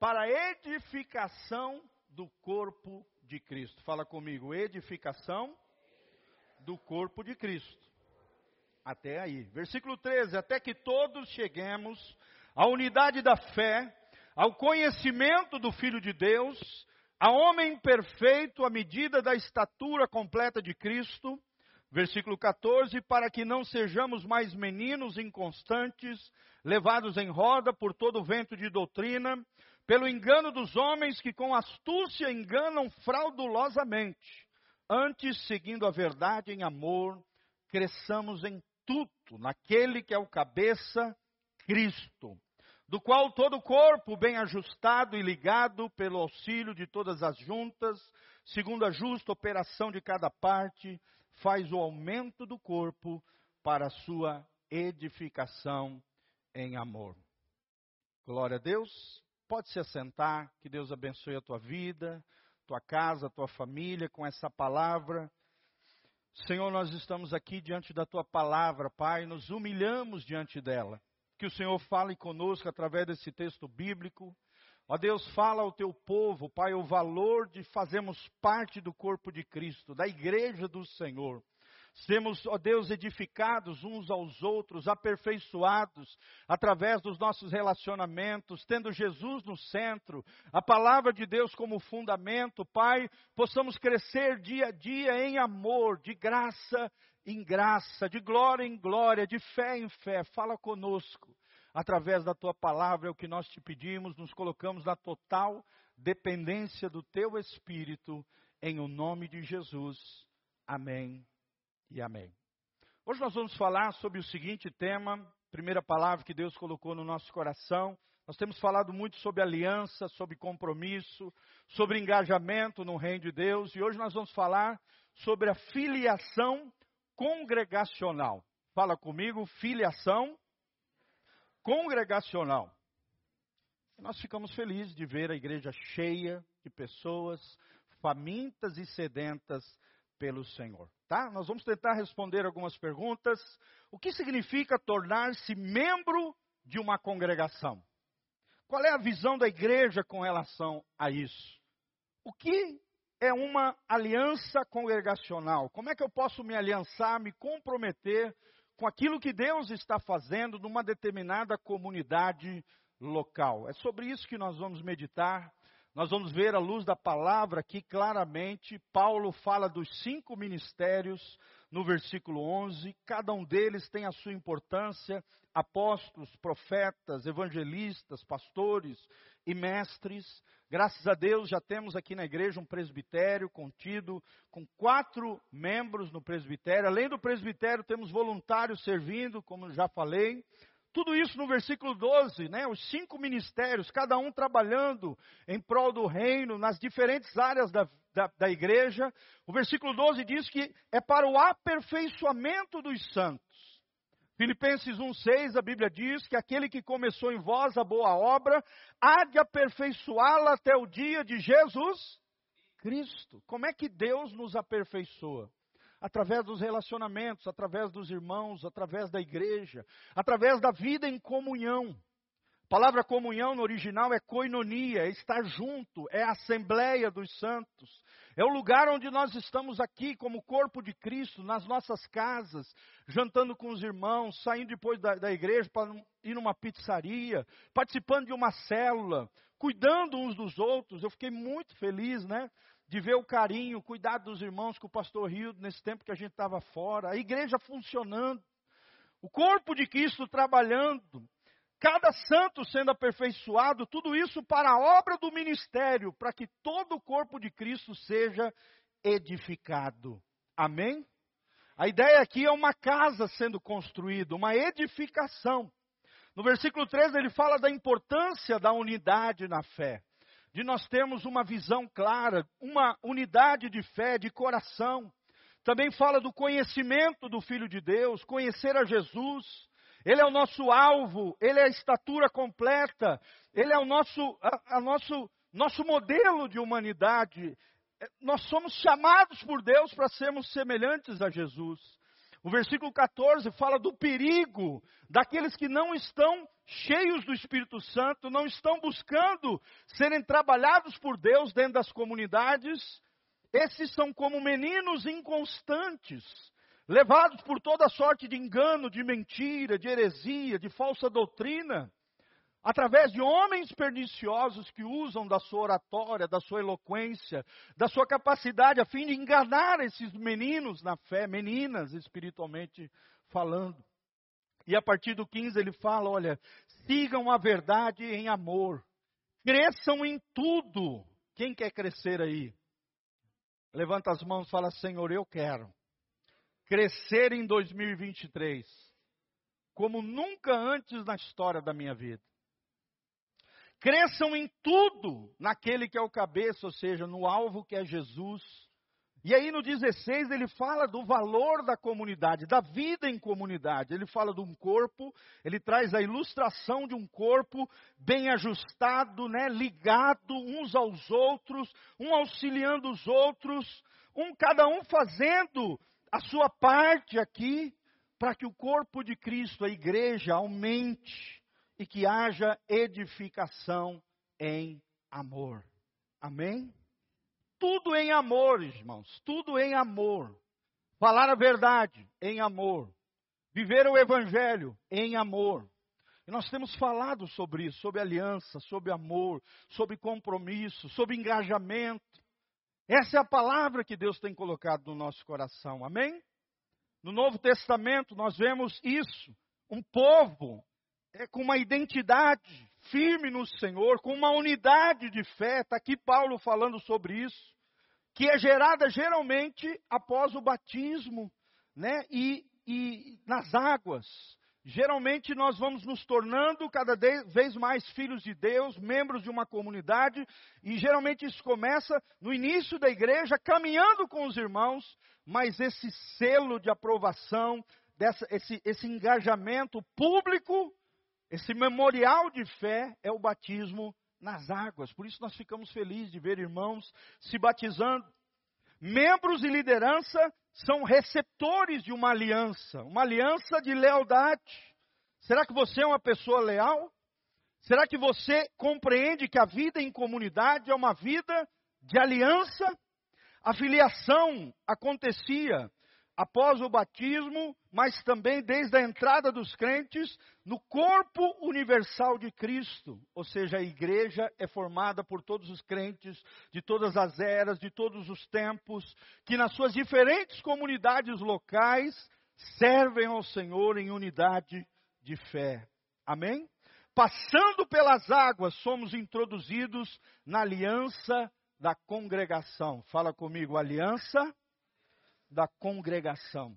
para a edificação do corpo de Cristo. Fala comigo, edificação do corpo de Cristo. Até aí. Versículo 13: Até que todos cheguemos à unidade da fé, ao conhecimento do Filho de Deus, a homem perfeito à medida da estatura completa de Cristo. Versículo 14: Para que não sejamos mais meninos inconstantes, levados em roda por todo vento de doutrina, pelo engano dos homens que com astúcia enganam fraudulosamente. Antes, seguindo a verdade em amor, cresçamos em tudo naquele que é o cabeça, Cristo, do qual todo o corpo, bem ajustado e ligado pelo auxílio de todas as juntas, segundo a justa operação de cada parte, faz o aumento do corpo para a sua edificação em amor. Glória a Deus. Pode se assentar, que Deus abençoe a tua vida, tua casa, tua família com essa palavra. Senhor, nós estamos aqui diante da tua palavra, Pai, nos humilhamos diante dela. Que o Senhor fale conosco através desse texto bíblico. Ó Deus, fala ao teu povo, Pai, o valor de fazermos parte do corpo de Cristo, da igreja do Senhor. Sermos, ó Deus, edificados uns aos outros, aperfeiçoados através dos nossos relacionamentos, tendo Jesus no centro, a palavra de Deus como fundamento, Pai, possamos crescer dia a dia em amor, de graça em graça, de glória em glória, de fé em fé. Fala conosco através da tua palavra, é o que nós te pedimos, nos colocamos na total dependência do teu Espírito, em o nome de Jesus. Amém e amém. Hoje nós vamos falar sobre o seguinte tema, primeira palavra que Deus colocou no nosso coração. Nós temos falado muito sobre aliança, sobre compromisso, sobre engajamento no reino de Deus, e hoje nós vamos falar sobre a filiação congregacional. Fala comigo, filiação congregacional. Nós ficamos felizes de ver a igreja cheia de pessoas famintas e sedentas pelo Senhor. Tá? Nós vamos tentar responder algumas perguntas. O que significa tornar-se membro de uma congregação? Qual é a visão da igreja com relação a isso? O que é uma aliança congregacional? Como é que eu posso me aliançar, me comprometer com aquilo que Deus está fazendo numa determinada comunidade local? É sobre isso que nós vamos meditar nós vamos ver à luz da palavra que claramente Paulo fala dos cinco ministérios no versículo 11, cada um deles tem a sua importância, apóstolos, profetas, evangelistas, pastores e mestres. Graças a Deus já temos aqui na igreja um presbitério contido com quatro membros no presbitério. Além do presbitério, temos voluntários servindo, como já falei. Tudo isso no versículo 12, né? Os cinco ministérios, cada um trabalhando em prol do reino, nas diferentes áreas da, da, da igreja. O versículo 12 diz que é para o aperfeiçoamento dos santos. Filipenses 1,6, a Bíblia diz que aquele que começou em vós a boa obra, há de aperfeiçoá-la até o dia de Jesus Cristo. Como é que Deus nos aperfeiçoa? Através dos relacionamentos, através dos irmãos, através da igreja, através da vida em comunhão. A palavra comunhão no original é koinonia, é estar junto, é a assembleia dos santos. É o lugar onde nós estamos aqui como corpo de Cristo, nas nossas casas, jantando com os irmãos, saindo depois da, da igreja para ir numa pizzaria, participando de uma célula, cuidando uns dos outros. Eu fiquei muito feliz, né? De ver o carinho, o cuidado dos irmãos com o pastor Rio nesse tempo que a gente estava fora, a igreja funcionando, o corpo de Cristo trabalhando, cada santo sendo aperfeiçoado, tudo isso para a obra do ministério, para que todo o corpo de Cristo seja edificado. Amém? A ideia aqui é uma casa sendo construída, uma edificação. No versículo 13 ele fala da importância da unidade na fé de nós termos uma visão clara, uma unidade de fé, de coração. Também fala do conhecimento do Filho de Deus, conhecer a Jesus. Ele é o nosso alvo, ele é a estatura completa, ele é o nosso, a, a nosso, nosso modelo de humanidade. É, nós somos chamados por Deus para sermos semelhantes a Jesus. O versículo 14 fala do perigo daqueles que não estão cheios do Espírito Santo, não estão buscando serem trabalhados por Deus dentro das comunidades. Esses são como meninos inconstantes, levados por toda sorte de engano, de mentira, de heresia, de falsa doutrina através de homens perniciosos que usam da sua oratória, da sua eloquência, da sua capacidade a fim de enganar esses meninos na fé, meninas espiritualmente falando. E a partir do 15 ele fala: olha, sigam a verdade em amor, cresçam em tudo. Quem quer crescer aí? Levanta as mãos e fala: Senhor, eu quero crescer em 2023 como nunca antes na história da minha vida. Cresçam em tudo naquele que é o cabeça, ou seja, no alvo que é Jesus. E aí no 16 ele fala do valor da comunidade, da vida em comunidade. Ele fala de um corpo, ele traz a ilustração de um corpo bem ajustado, né, ligado uns aos outros, um auxiliando os outros, um cada um fazendo a sua parte aqui para que o corpo de Cristo, a igreja, aumente e que haja edificação em amor. Amém? Tudo em amor, irmãos, tudo em amor. Falar a verdade em amor. Viver o evangelho em amor. E nós temos falado sobre isso, sobre aliança, sobre amor, sobre compromisso, sobre engajamento. Essa é a palavra que Deus tem colocado no nosso coração. Amém? No Novo Testamento nós vemos isso. Um povo é, com uma identidade firme no Senhor, com uma unidade de fé. Está aqui Paulo falando sobre isso, que é gerada geralmente após o batismo, né? E, e nas águas. Geralmente nós vamos nos tornando cada vez mais filhos de Deus, membros de uma comunidade, e geralmente isso começa no início da igreja, caminhando com os irmãos, mas esse selo de aprovação, dessa, esse, esse engajamento público esse memorial de fé é o batismo nas águas. Por isso nós ficamos felizes de ver irmãos se batizando. Membros e liderança são receptores de uma aliança, uma aliança de lealdade. Será que você é uma pessoa leal? Será que você compreende que a vida em comunidade é uma vida de aliança? A filiação acontecia após o batismo, mas também desde a entrada dos crentes no corpo universal de Cristo. Ou seja, a igreja é formada por todos os crentes de todas as eras, de todos os tempos, que nas suas diferentes comunidades locais servem ao Senhor em unidade de fé. Amém? Passando pelas águas, somos introduzidos na aliança da congregação. Fala comigo, aliança da congregação.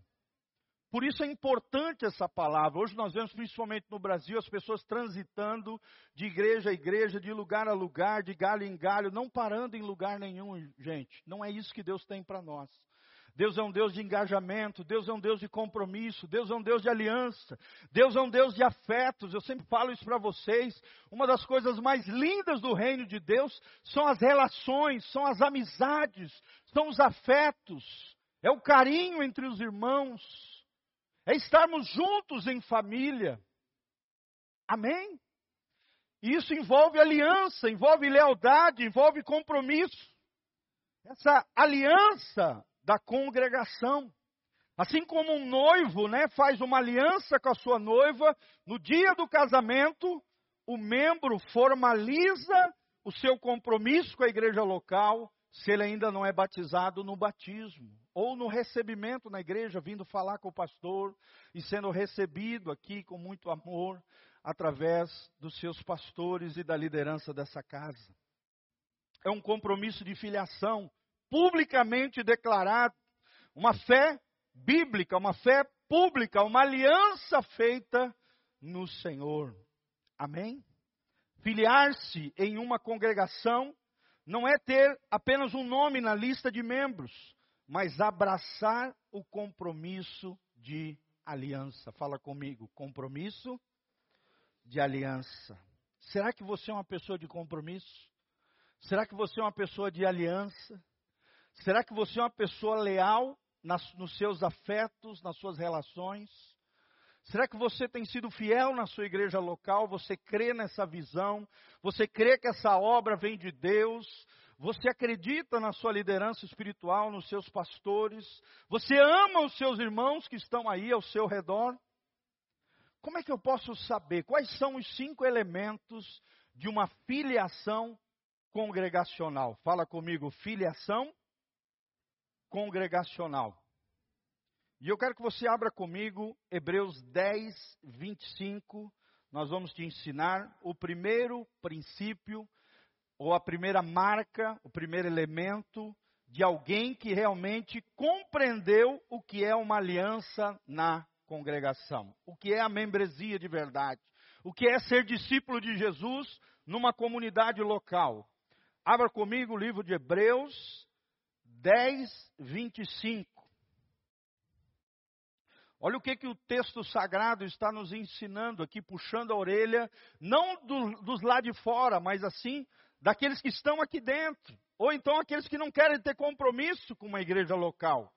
Por isso é importante essa palavra. Hoje nós vemos, principalmente no Brasil, as pessoas transitando de igreja a igreja, de lugar a lugar, de galho em galho, não parando em lugar nenhum, gente. Não é isso que Deus tem para nós. Deus é um Deus de engajamento, Deus é um Deus de compromisso, Deus é um Deus de aliança, Deus é um Deus de afetos. Eu sempre falo isso para vocês. Uma das coisas mais lindas do reino de Deus são as relações, são as amizades, são os afetos é o carinho entre os irmãos, é estarmos juntos em família. Amém? isso envolve aliança, envolve lealdade, envolve compromisso. Essa aliança da congregação. Assim como um noivo, né, faz uma aliança com a sua noiva, no dia do casamento, o membro formaliza o seu compromisso com a igreja local, se ele ainda não é batizado no batismo ou no recebimento na igreja, vindo falar com o pastor e sendo recebido aqui com muito amor através dos seus pastores e da liderança dessa casa. É um compromisso de filiação publicamente declarado, uma fé bíblica, uma fé pública, uma aliança feita no Senhor. Amém? Filiar-se em uma congregação não é ter apenas um nome na lista de membros, mas abraçar o compromisso de aliança. Fala comigo, compromisso de aliança. Será que você é uma pessoa de compromisso? Será que você é uma pessoa de aliança? Será que você é uma pessoa leal nas, nos seus afetos, nas suas relações? Será que você tem sido fiel na sua igreja local? Você crê nessa visão? Você crê que essa obra vem de Deus? Você acredita na sua liderança espiritual, nos seus pastores? Você ama os seus irmãos que estão aí ao seu redor? Como é que eu posso saber quais são os cinco elementos de uma filiação congregacional? Fala comigo, filiação congregacional. E eu quero que você abra comigo Hebreus 10, 25. Nós vamos te ensinar o primeiro princípio, ou a primeira marca, o primeiro elemento de alguém que realmente compreendeu o que é uma aliança na congregação, o que é a membresia de verdade, o que é ser discípulo de Jesus numa comunidade local. Abra comigo o livro de Hebreus 10, 25. Olha o que, que o texto sagrado está nos ensinando aqui, puxando a orelha, não do, dos lá de fora, mas assim, daqueles que estão aqui dentro, ou então aqueles que não querem ter compromisso com uma igreja local.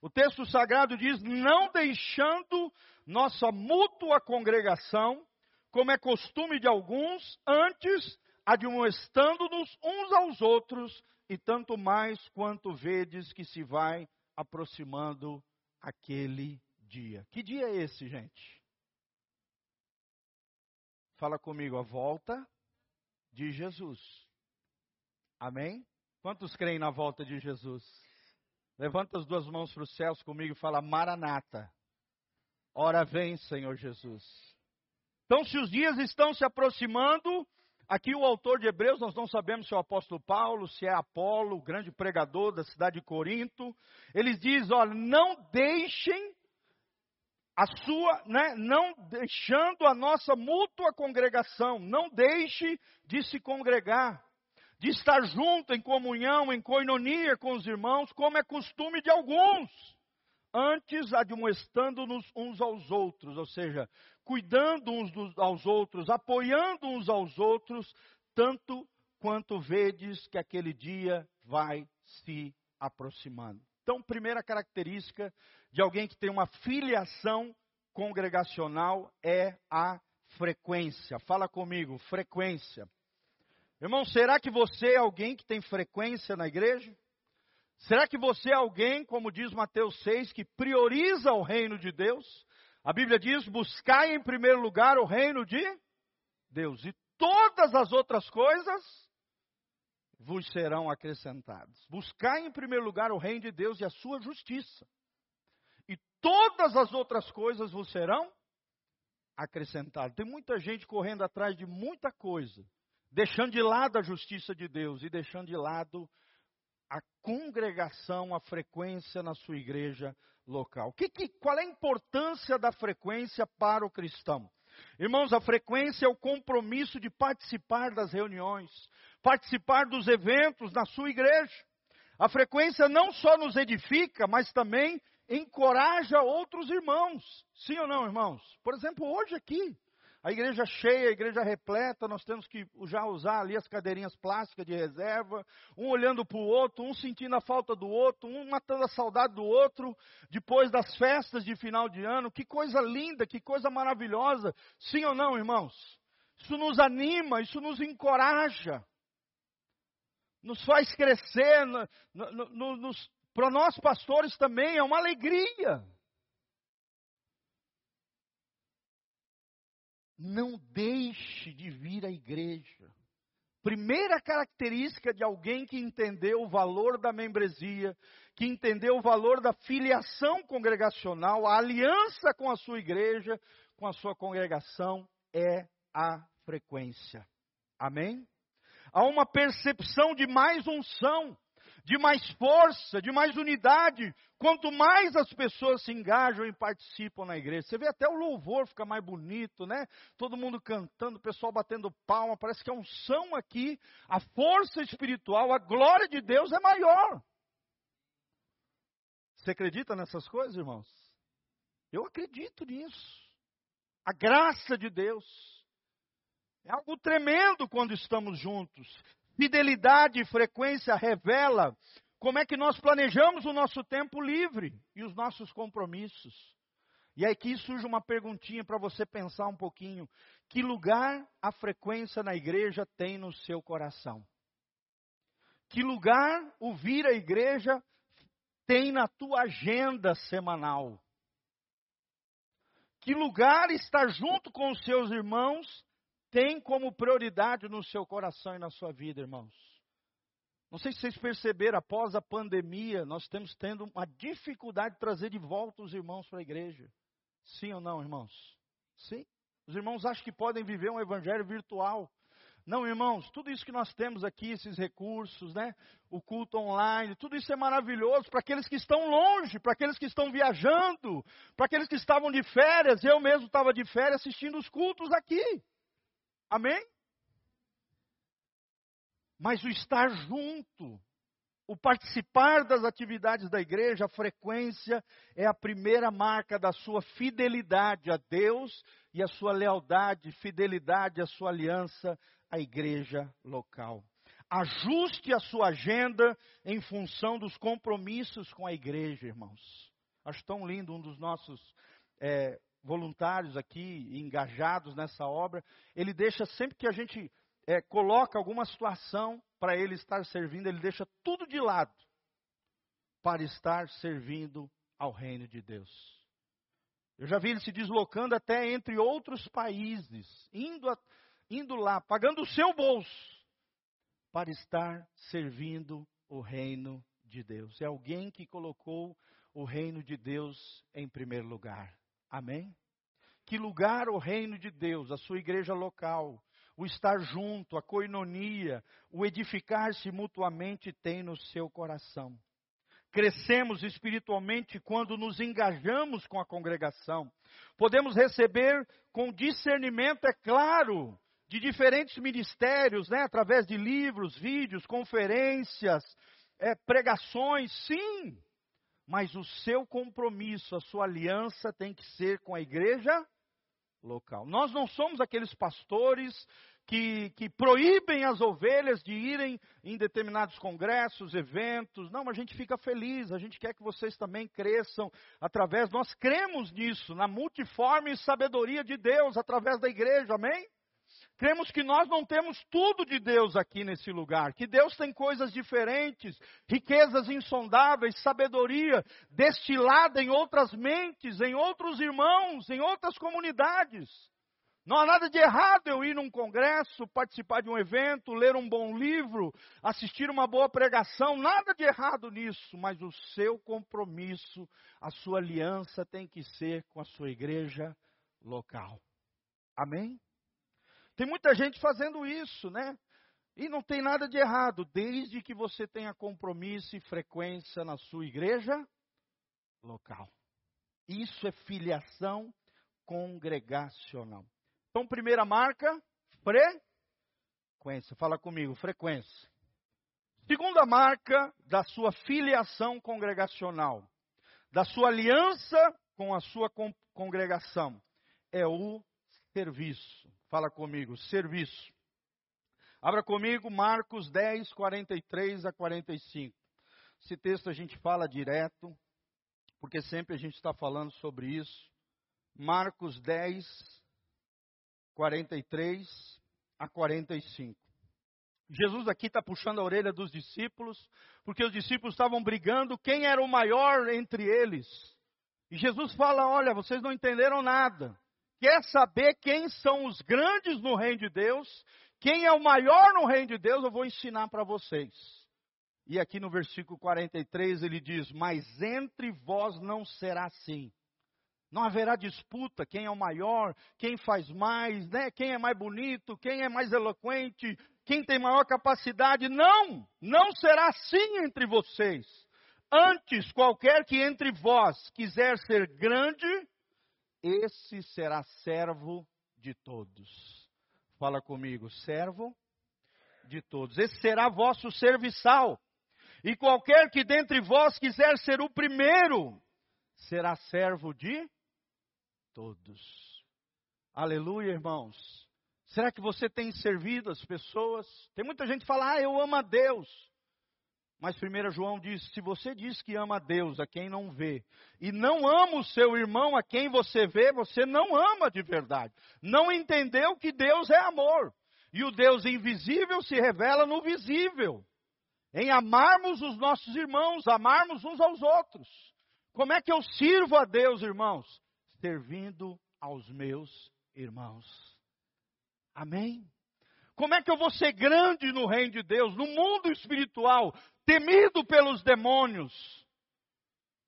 O texto sagrado diz: não deixando nossa mútua congregação, como é costume de alguns, antes admoestando-nos uns aos outros, e tanto mais quanto vedes que se vai aproximando aquele dia. Que dia é esse, gente? Fala comigo, a volta de Jesus. Amém? Quantos creem na volta de Jesus? Levanta as duas mãos para os céus comigo e fala: Maranata. Ora vem, Senhor Jesus. Então, se os dias estão se aproximando, aqui o autor de Hebreus, nós não sabemos se é o apóstolo Paulo, se é Apolo, o grande pregador da cidade de Corinto, eles diz: olha, não deixem a sua, né, não deixando a nossa mútua congregação, não deixe de se congregar de estar junto em comunhão, em coinonia com os irmãos, como é costume de alguns, antes admoestando-nos uns aos outros, ou seja, cuidando uns dos, aos outros, apoiando uns aos outros, tanto quanto vedes que aquele dia vai se aproximando. Então, primeira característica de alguém que tem uma filiação congregacional é a frequência. Fala comigo, frequência. Irmão, será que você é alguém que tem frequência na igreja? Será que você é alguém, como diz Mateus 6, que prioriza o reino de Deus? A Bíblia diz: buscai em primeiro lugar o reino de Deus, e todas as outras coisas vos serão acrescentadas. Buscai em primeiro lugar o reino de Deus e a sua justiça, todas as outras coisas vos serão acrescentadas. Tem muita gente correndo atrás de muita coisa deixando de lado a justiça de Deus e deixando de lado a congregação, a frequência na sua igreja local. Que, que, qual é a importância da frequência para o cristão? Irmãos, a frequência é o compromisso de participar das reuniões, participar dos eventos na sua igreja. A frequência não só nos edifica, mas também encoraja outros irmãos. Sim ou não, irmãos? Por exemplo, hoje aqui, a igreja cheia, a igreja repleta, nós temos que já usar ali as cadeirinhas plásticas de reserva, um olhando para o outro, um sentindo a falta do outro, um matando a saudade do outro, depois das festas de final de ano. Que coisa linda, que coisa maravilhosa. Sim ou não, irmãos? Isso nos anima, isso nos encoraja, nos faz crescer, no, no, no, para nós pastores também é uma alegria. não deixe de vir à igreja. Primeira característica de alguém que entendeu o valor da membresia, que entendeu o valor da filiação congregacional, a aliança com a sua igreja, com a sua congregação, é a frequência. Amém? Há uma percepção de mais unção, de mais força, de mais unidade, quanto mais as pessoas se engajam e participam na igreja. Você vê até o louvor fica mais bonito, né? Todo mundo cantando, o pessoal batendo palma, parece que a unção aqui, a força espiritual, a glória de Deus é maior. Você acredita nessas coisas, irmãos? Eu acredito nisso. A graça de Deus. É algo tremendo quando estamos juntos. Fidelidade e frequência revela como é que nós planejamos o nosso tempo livre e os nossos compromissos. E aí aqui surge uma perguntinha para você pensar um pouquinho. Que lugar a frequência na igreja tem no seu coração? Que lugar o vir à igreja tem na tua agenda semanal? Que lugar estar junto com os seus irmãos tem como prioridade no seu coração e na sua vida, irmãos? Não sei se vocês perceberam, após a pandemia, nós temos tendo uma dificuldade de trazer de volta os irmãos para a igreja. Sim ou não, irmãos? Sim. Os irmãos acham que podem viver um evangelho virtual. Não, irmãos, tudo isso que nós temos aqui, esses recursos, né? O culto online, tudo isso é maravilhoso para aqueles que estão longe, para aqueles que estão viajando, para aqueles que estavam de férias. Eu mesmo estava de férias assistindo os cultos aqui. Amém? Mas o estar junto, o participar das atividades da igreja, a frequência, é a primeira marca da sua fidelidade a Deus e a sua lealdade, fidelidade à sua aliança à igreja local. Ajuste a sua agenda em função dos compromissos com a igreja, irmãos. Acho tão lindo um dos nossos é, voluntários aqui, engajados nessa obra. Ele deixa sempre que a gente é, coloca alguma situação para ele estar servindo, ele deixa tudo de lado para estar servindo ao reino de Deus. Eu já vi ele se deslocando até entre outros países, indo, a, indo lá, pagando o seu bolso, para estar servindo o reino de Deus. É alguém que colocou o reino de Deus em primeiro lugar. Amém? Que lugar o reino de Deus, a sua igreja local, o estar junto, a coinonia, o edificar-se mutuamente tem no seu coração. Crescemos espiritualmente quando nos engajamos com a congregação. Podemos receber com discernimento, é claro, de diferentes ministérios, né, através de livros, vídeos, conferências, é, pregações, sim. Mas o seu compromisso, a sua aliança tem que ser com a igreja local. Nós não somos aqueles pastores que, que proíbem as ovelhas de irem em determinados congressos, eventos. Não, a gente fica feliz, a gente quer que vocês também cresçam através, nós cremos nisso, na multiforme sabedoria de Deus através da igreja, amém? Cremos que nós não temos tudo de Deus aqui nesse lugar, que Deus tem coisas diferentes, riquezas insondáveis, sabedoria destilada em outras mentes, em outros irmãos, em outras comunidades. Não há nada de errado eu ir num congresso, participar de um evento, ler um bom livro, assistir uma boa pregação, nada de errado nisso, mas o seu compromisso, a sua aliança tem que ser com a sua igreja local. Amém? Tem muita gente fazendo isso, né? E não tem nada de errado, desde que você tenha compromisso e frequência na sua igreja local. Isso é filiação congregacional. Então, primeira marca, frequência. Fala comigo, frequência. Segunda marca da sua filiação congregacional, da sua aliança com a sua congregação, é o serviço. Fala comigo, serviço. Abra comigo Marcos 10, 43 a 45. Esse texto a gente fala direto, porque sempre a gente está falando sobre isso. Marcos 10, 43 a 45. Jesus aqui está puxando a orelha dos discípulos, porque os discípulos estavam brigando quem era o maior entre eles. E Jesus fala: Olha, vocês não entenderam nada. Quer saber quem são os grandes no reino de Deus? Quem é o maior no reino de Deus? Eu vou ensinar para vocês. E aqui no versículo 43 ele diz: Mas entre vós não será assim. Não haverá disputa, quem é o maior, quem faz mais, né? quem é mais bonito, quem é mais eloquente, quem tem maior capacidade. Não, não será assim entre vocês. Antes, qualquer que entre vós quiser ser grande, esse será servo de todos. Fala comigo, servo de todos. Esse será vosso serviçal. E qualquer que dentre vós quiser ser o primeiro, será servo de todos. Aleluia, irmãos. Será que você tem servido as pessoas? Tem muita gente que fala, ah, eu amo a Deus. Mas 1 João diz: se você diz que ama a Deus, a quem não vê, e não ama o seu irmão, a quem você vê, você não ama de verdade. Não entendeu que Deus é amor. E o Deus invisível se revela no visível. Em amarmos os nossos irmãos, amarmos uns aos outros. Como é que eu sirvo a Deus, irmãos? Servindo aos meus irmãos. Amém? Como é que eu vou ser grande no reino de Deus, no mundo espiritual, temido pelos demônios,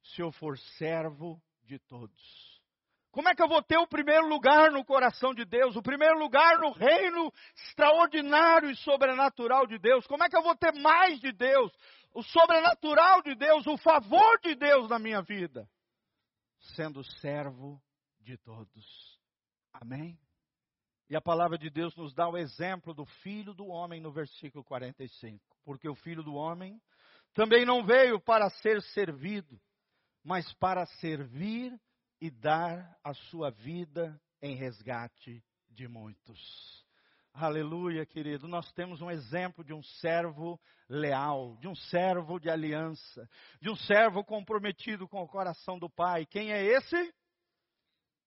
se eu for servo de todos? Como é que eu vou ter o primeiro lugar no coração de Deus, o primeiro lugar no reino extraordinário e sobrenatural de Deus? Como é que eu vou ter mais de Deus, o sobrenatural de Deus, o favor de Deus na minha vida? Sendo servo de todos. Amém? E a palavra de Deus nos dá o exemplo do filho do homem no versículo 45. Porque o filho do homem também não veio para ser servido, mas para servir e dar a sua vida em resgate de muitos. Aleluia, querido. Nós temos um exemplo de um servo leal, de um servo de aliança, de um servo comprometido com o coração do Pai. Quem é esse?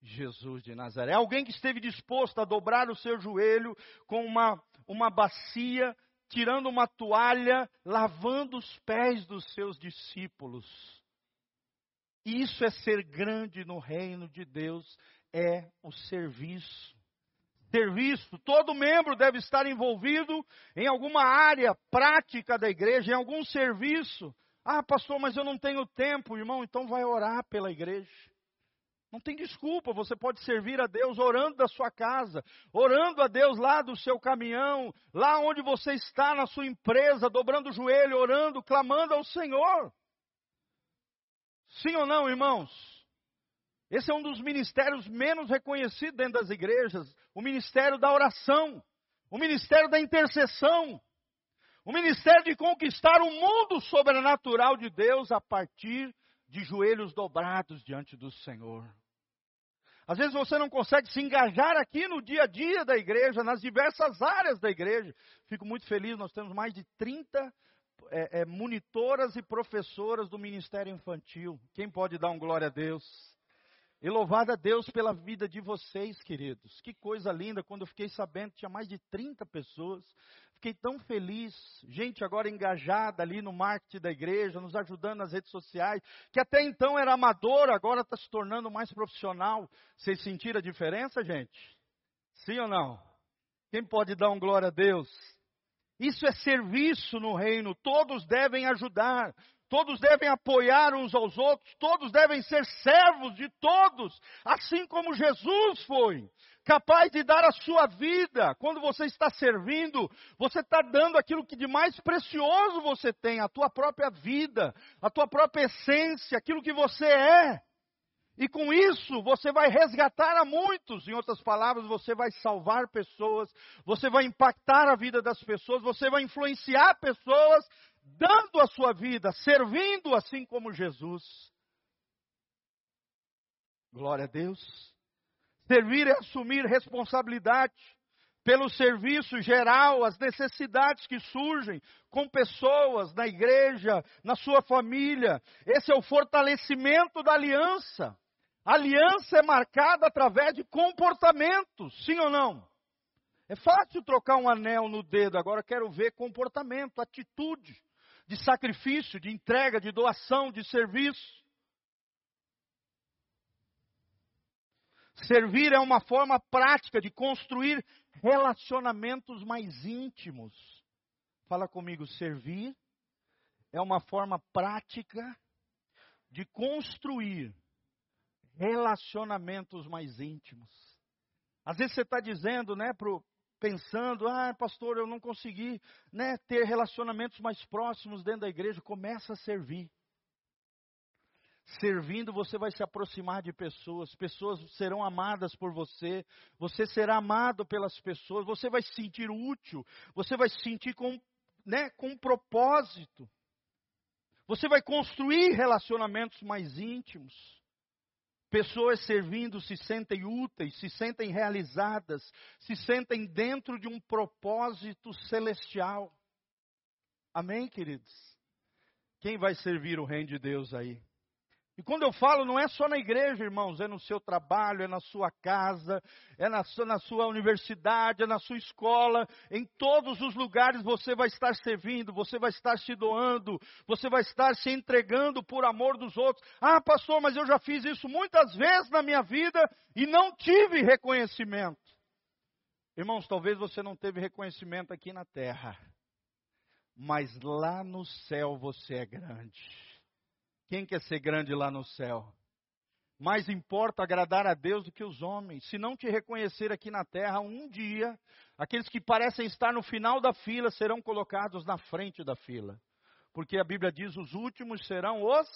Jesus de Nazaré. Alguém que esteve disposto a dobrar o seu joelho com uma, uma bacia, tirando uma toalha, lavando os pés dos seus discípulos. Isso é ser grande no reino de Deus, é o serviço. Serviço, todo membro deve estar envolvido em alguma área prática da igreja, em algum serviço. Ah, pastor, mas eu não tenho tempo, irmão, então vai orar pela igreja. Não tem desculpa, você pode servir a Deus orando da sua casa, orando a Deus lá do seu caminhão, lá onde você está na sua empresa, dobrando o joelho, orando, clamando ao Senhor. Sim ou não, irmãos? Esse é um dos ministérios menos reconhecidos dentro das igrejas o ministério da oração, o ministério da intercessão, o ministério de conquistar o mundo sobrenatural de Deus a partir de joelhos dobrados diante do Senhor. Às vezes você não consegue se engajar aqui no dia a dia da igreja, nas diversas áreas da igreja. Fico muito feliz, nós temos mais de 30 é, é, monitoras e professoras do Ministério Infantil. Quem pode dar um glória a Deus? E louvado a Deus pela vida de vocês, queridos. Que coisa linda, quando eu fiquei sabendo que tinha mais de 30 pessoas. Fiquei tão feliz. Gente agora engajada ali no marketing da igreja, nos ajudando nas redes sociais, que até então era amador, agora está se tornando mais profissional. Vocês sentiram a diferença, gente? Sim ou não? Quem pode dar um glória a Deus? Isso é serviço no reino. Todos devem ajudar, todos devem apoiar uns aos outros, todos devem ser servos de todos, assim como Jesus foi. Capaz de dar a sua vida. Quando você está servindo, você está dando aquilo que de mais precioso você tem, a tua própria vida, a tua própria essência, aquilo que você é. E com isso você vai resgatar a muitos, em outras palavras, você vai salvar pessoas, você vai impactar a vida das pessoas, você vai influenciar pessoas, dando a sua vida, servindo assim como Jesus. Glória a Deus. Servir é assumir responsabilidade pelo serviço geral, as necessidades que surgem com pessoas na igreja, na sua família. Esse é o fortalecimento da aliança. Aliança é marcada através de comportamentos, sim ou não? É fácil trocar um anel no dedo, agora quero ver comportamento, atitude de sacrifício, de entrega, de doação, de serviço. Servir é uma forma prática de construir relacionamentos mais íntimos. Fala comigo, servir é uma forma prática de construir relacionamentos mais íntimos. Às vezes você está dizendo, né, pensando, ah, pastor, eu não consegui né, ter relacionamentos mais próximos dentro da igreja. Começa a servir. Servindo, você vai se aproximar de pessoas, pessoas serão amadas por você, você será amado pelas pessoas, você vai se sentir útil, você vai se sentir com, né, com um propósito. Você vai construir relacionamentos mais íntimos. Pessoas servindo se sentem úteis, se sentem realizadas, se sentem dentro de um propósito celestial. Amém, queridos? Quem vai servir o reino de Deus aí? E quando eu falo, não é só na igreja, irmãos, é no seu trabalho, é na sua casa, é na sua, na sua, universidade, é na sua escola, em todos os lugares você vai estar servindo, você vai estar se doando, você vai estar se entregando por amor dos outros. Ah, pastor, mas eu já fiz isso muitas vezes na minha vida e não tive reconhecimento. Irmãos, talvez você não teve reconhecimento aqui na terra, mas lá no céu você é grande. Quem quer ser grande lá no céu? Mais importa agradar a Deus do que os homens. Se não te reconhecer aqui na terra, um dia, aqueles que parecem estar no final da fila serão colocados na frente da fila. Porque a Bíblia diz: os últimos serão os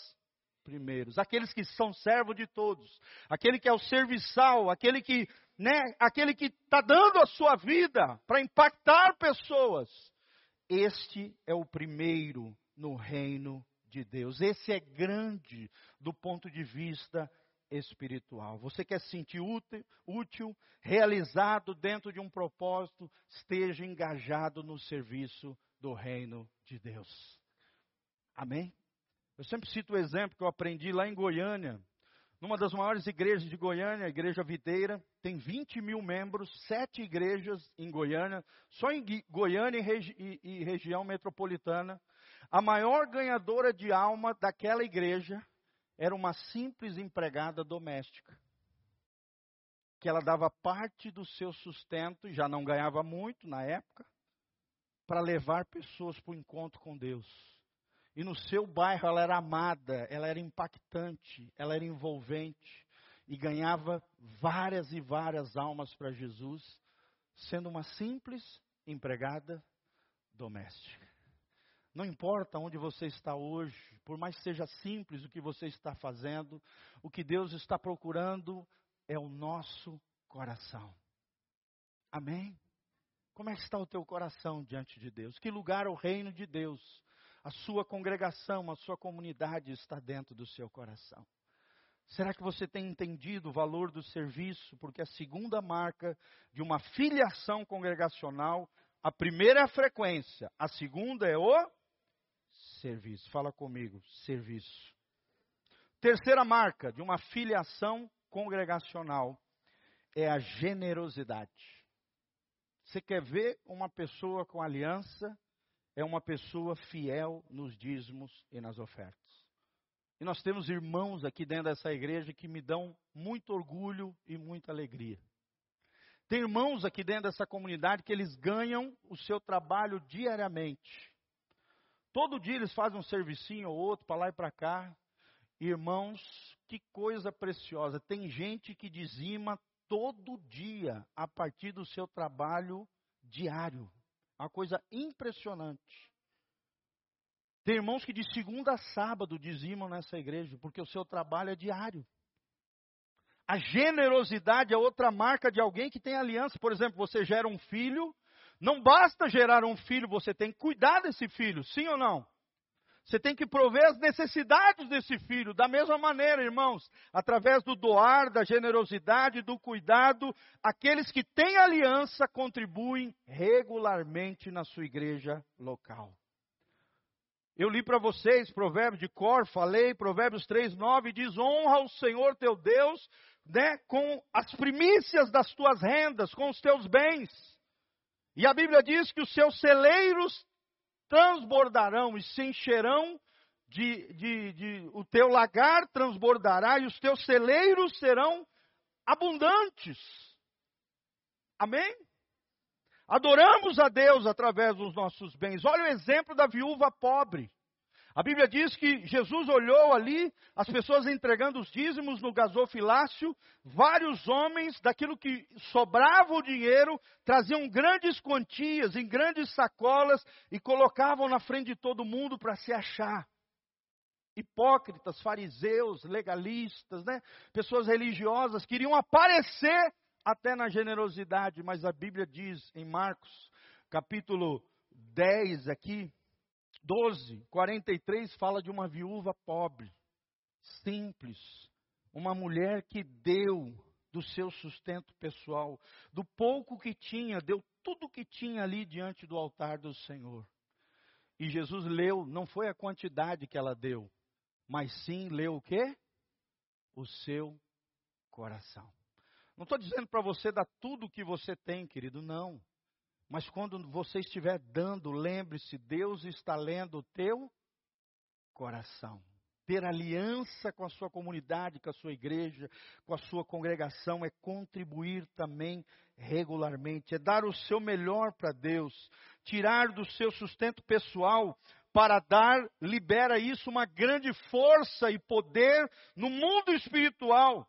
primeiros. Aqueles que são servos de todos. Aquele que é o serviçal, aquele que, né, aquele que está dando a sua vida para impactar pessoas. Este é o primeiro no reino de Deus. Esse é grande do ponto de vista espiritual. Você quer se sentir útil, útil, realizado dentro de um propósito, esteja engajado no serviço do reino de Deus. Amém? Eu sempre cito o exemplo que eu aprendi lá em Goiânia, numa das maiores igrejas de Goiânia, a Igreja Videira, tem 20 mil membros, sete igrejas em Goiânia, só em Goiânia e, regi e, e região metropolitana. A maior ganhadora de alma daquela igreja era uma simples empregada doméstica. Que ela dava parte do seu sustento, já não ganhava muito na época, para levar pessoas para o encontro com Deus. E no seu bairro ela era amada, ela era impactante, ela era envolvente e ganhava várias e várias almas para Jesus, sendo uma simples empregada doméstica. Não importa onde você está hoje, por mais que seja simples o que você está fazendo, o que Deus está procurando é o nosso coração. Amém? Como é que está o teu coração diante de Deus? Que lugar o reino de Deus, a sua congregação, a sua comunidade está dentro do seu coração? Será que você tem entendido o valor do serviço? Porque a segunda marca de uma filiação congregacional, a primeira é a frequência, a segunda é o serviço. Fala comigo, serviço. Terceira marca de uma filiação congregacional é a generosidade. Você quer ver uma pessoa com aliança? É uma pessoa fiel nos dízimos e nas ofertas. E nós temos irmãos aqui dentro dessa igreja que me dão muito orgulho e muita alegria. Tem irmãos aqui dentro dessa comunidade que eles ganham o seu trabalho diariamente. Todo dia eles fazem um servicinho ou outro para lá e para cá. Irmãos, que coisa preciosa. Tem gente que dizima todo dia a partir do seu trabalho diário. Uma coisa impressionante. Tem irmãos que de segunda a sábado dizimam nessa igreja, porque o seu trabalho é diário. A generosidade é outra marca de alguém que tem aliança. Por exemplo, você gera um filho, não basta gerar um filho, você tem que cuidar desse filho, sim ou não? Você tem que prover as necessidades desse filho. Da mesma maneira, irmãos, através do doar, da generosidade, do cuidado, aqueles que têm aliança contribuem regularmente na sua igreja local. Eu li para vocês Provérbios de cor, falei, Provérbios 3, 9, diz: honra o Senhor teu Deus né, com as primícias das tuas rendas, com os teus bens. E a Bíblia diz que os seus celeiros transbordarão e se encherão de, de, de, o teu lagar transbordará e os teus celeiros serão abundantes. Amém? Adoramos a Deus através dos nossos bens. Olha o exemplo da viúva pobre. A Bíblia diz que Jesus olhou ali as pessoas entregando os dízimos no gasofilácio, vários homens, daquilo que sobrava o dinheiro, traziam grandes quantias em grandes sacolas e colocavam na frente de todo mundo para se achar. Hipócritas, fariseus, legalistas, né? pessoas religiosas queriam aparecer até na generosidade, mas a Bíblia diz em Marcos, capítulo 10 aqui, 12, 43 fala de uma viúva pobre, simples, uma mulher que deu do seu sustento pessoal, do pouco que tinha, deu tudo que tinha ali diante do altar do Senhor. E Jesus leu, não foi a quantidade que ela deu, mas sim leu o quê? O seu coração. Não estou dizendo para você dar tudo o que você tem, querido, não. Mas quando você estiver dando, lembre-se, Deus está lendo o teu coração. Ter aliança com a sua comunidade, com a sua igreja, com a sua congregação, é contribuir também regularmente, é dar o seu melhor para Deus, tirar do seu sustento pessoal para dar, libera isso uma grande força e poder no mundo espiritual.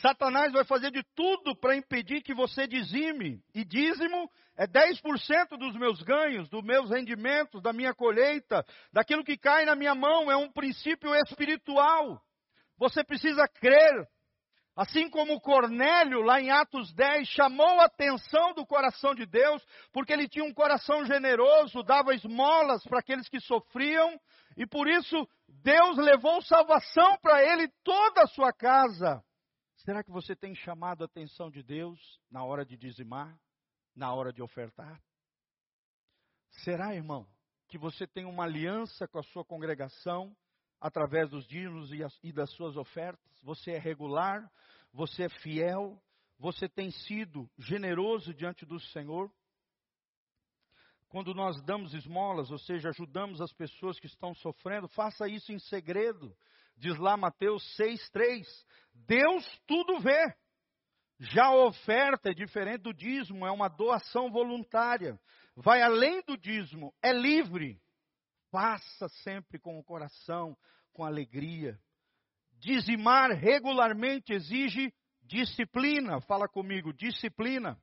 Satanás vai fazer de tudo para impedir que você dizime. E dízimo é 10% dos meus ganhos, dos meus rendimentos, da minha colheita, daquilo que cai na minha mão. É um princípio espiritual. Você precisa crer. Assim como Cornélio, lá em Atos 10, chamou a atenção do coração de Deus, porque ele tinha um coração generoso, dava esmolas para aqueles que sofriam, e por isso Deus levou salvação para ele e toda a sua casa. Será que você tem chamado a atenção de Deus na hora de dizimar, na hora de ofertar? Será, irmão, que você tem uma aliança com a sua congregação através dos dízimos e das suas ofertas? Você é regular? Você é fiel? Você tem sido generoso diante do Senhor? Quando nós damos esmolas, ou seja, ajudamos as pessoas que estão sofrendo, faça isso em segredo. Diz lá Mateus 6,3: Deus tudo vê. Já a oferta é diferente do dízimo, é uma doação voluntária. Vai além do dízimo, é livre. Faça sempre com o coração, com alegria. Dizimar regularmente exige disciplina. Fala comigo, disciplina.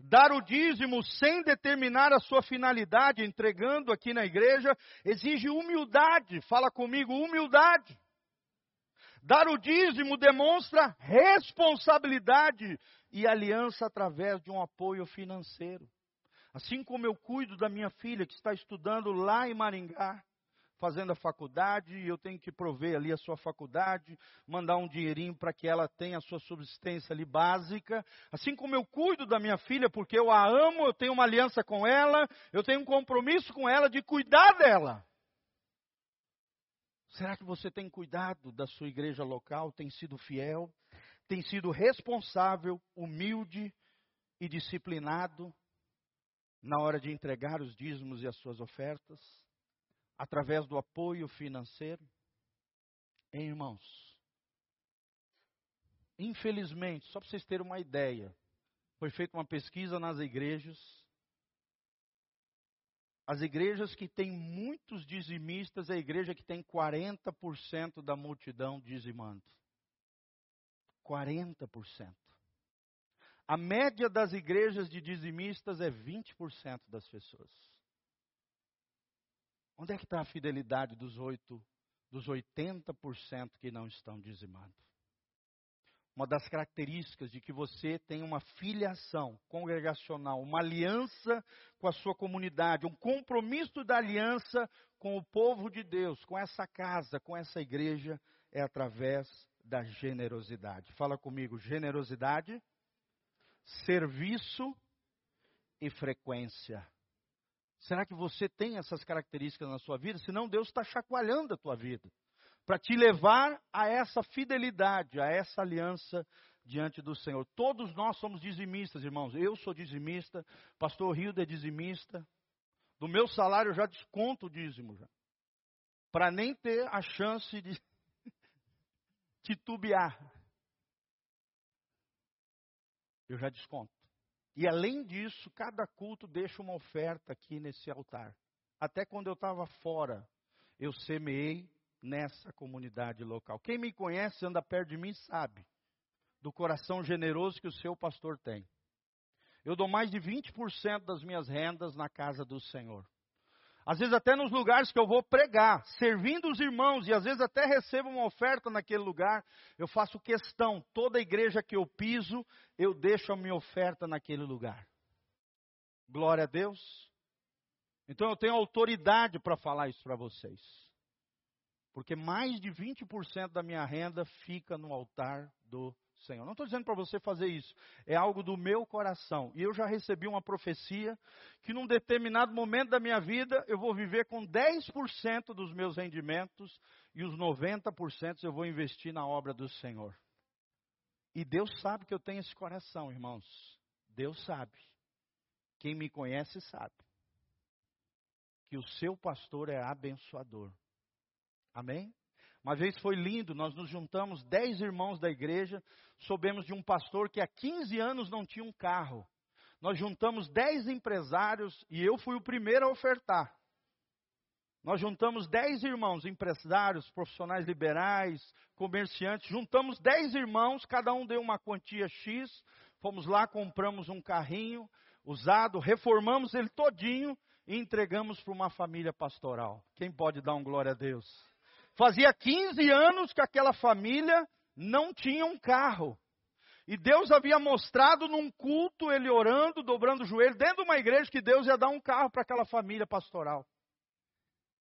Dar o dízimo sem determinar a sua finalidade, entregando aqui na igreja, exige humildade. Fala comigo, humildade. Dar o dízimo demonstra responsabilidade e aliança através de um apoio financeiro. Assim como eu cuido da minha filha que está estudando lá em Maringá, fazendo a faculdade, e eu tenho que prover ali a sua faculdade, mandar um dinheirinho para que ela tenha a sua subsistência ali básica. Assim como eu cuido da minha filha, porque eu a amo, eu tenho uma aliança com ela, eu tenho um compromisso com ela de cuidar dela. Será que você tem cuidado da sua igreja local, tem sido fiel, tem sido responsável, humilde e disciplinado na hora de entregar os dízimos e as suas ofertas, através do apoio financeiro? Hein, irmãos? Infelizmente, só para vocês terem uma ideia, foi feita uma pesquisa nas igrejas as igrejas que têm muitos dizimistas é a igreja que tem 40% da multidão dizimando. 40%. A média das igrejas de dizimistas é 20% das pessoas. Onde é que está a fidelidade dos, 8, dos 80% que não estão dizimando? uma das características de que você tem uma filiação congregacional, uma aliança com a sua comunidade, um compromisso da aliança com o povo de Deus, com essa casa, com essa igreja, é através da generosidade. Fala comigo: generosidade, serviço e frequência. Será que você tem essas características na sua vida? Senão Deus está chacoalhando a tua vida para te levar a essa fidelidade, a essa aliança diante do Senhor. Todos nós somos dizimistas, irmãos. Eu sou dizimista, pastor Rildo é dizimista. Do meu salário eu já desconto o dízimo já. Para nem ter a chance de titubear. Eu já desconto. E além disso, cada culto deixa uma oferta aqui nesse altar. Até quando eu estava fora, eu semeei nessa comunidade local. Quem me conhece, anda perto de mim, sabe do coração generoso que o seu pastor tem. Eu dou mais de 20% das minhas rendas na casa do Senhor. Às vezes até nos lugares que eu vou pregar, servindo os irmãos, e às vezes até recebo uma oferta naquele lugar, eu faço questão, toda igreja que eu piso, eu deixo a minha oferta naquele lugar. Glória a Deus. Então eu tenho autoridade para falar isso para vocês. Porque mais de 20% da minha renda fica no altar do Senhor. Não estou dizendo para você fazer isso. É algo do meu coração. E eu já recebi uma profecia que num determinado momento da minha vida eu vou viver com 10% dos meus rendimentos e os 90% eu vou investir na obra do Senhor. E Deus sabe que eu tenho esse coração, irmãos. Deus sabe. Quem me conhece sabe. Que o seu pastor é abençoador. Amém? Uma vez foi lindo, nós nos juntamos, dez irmãos da igreja, soubemos de um pastor que há 15 anos não tinha um carro. Nós juntamos dez empresários e eu fui o primeiro a ofertar. Nós juntamos dez irmãos, empresários, profissionais liberais, comerciantes, juntamos dez irmãos, cada um deu uma quantia X, fomos lá, compramos um carrinho usado, reformamos ele todinho e entregamos para uma família pastoral. Quem pode dar um glória a Deus? Fazia 15 anos que aquela família não tinha um carro. E Deus havia mostrado num culto, ele orando, dobrando o joelho, dentro de uma igreja, que Deus ia dar um carro para aquela família pastoral.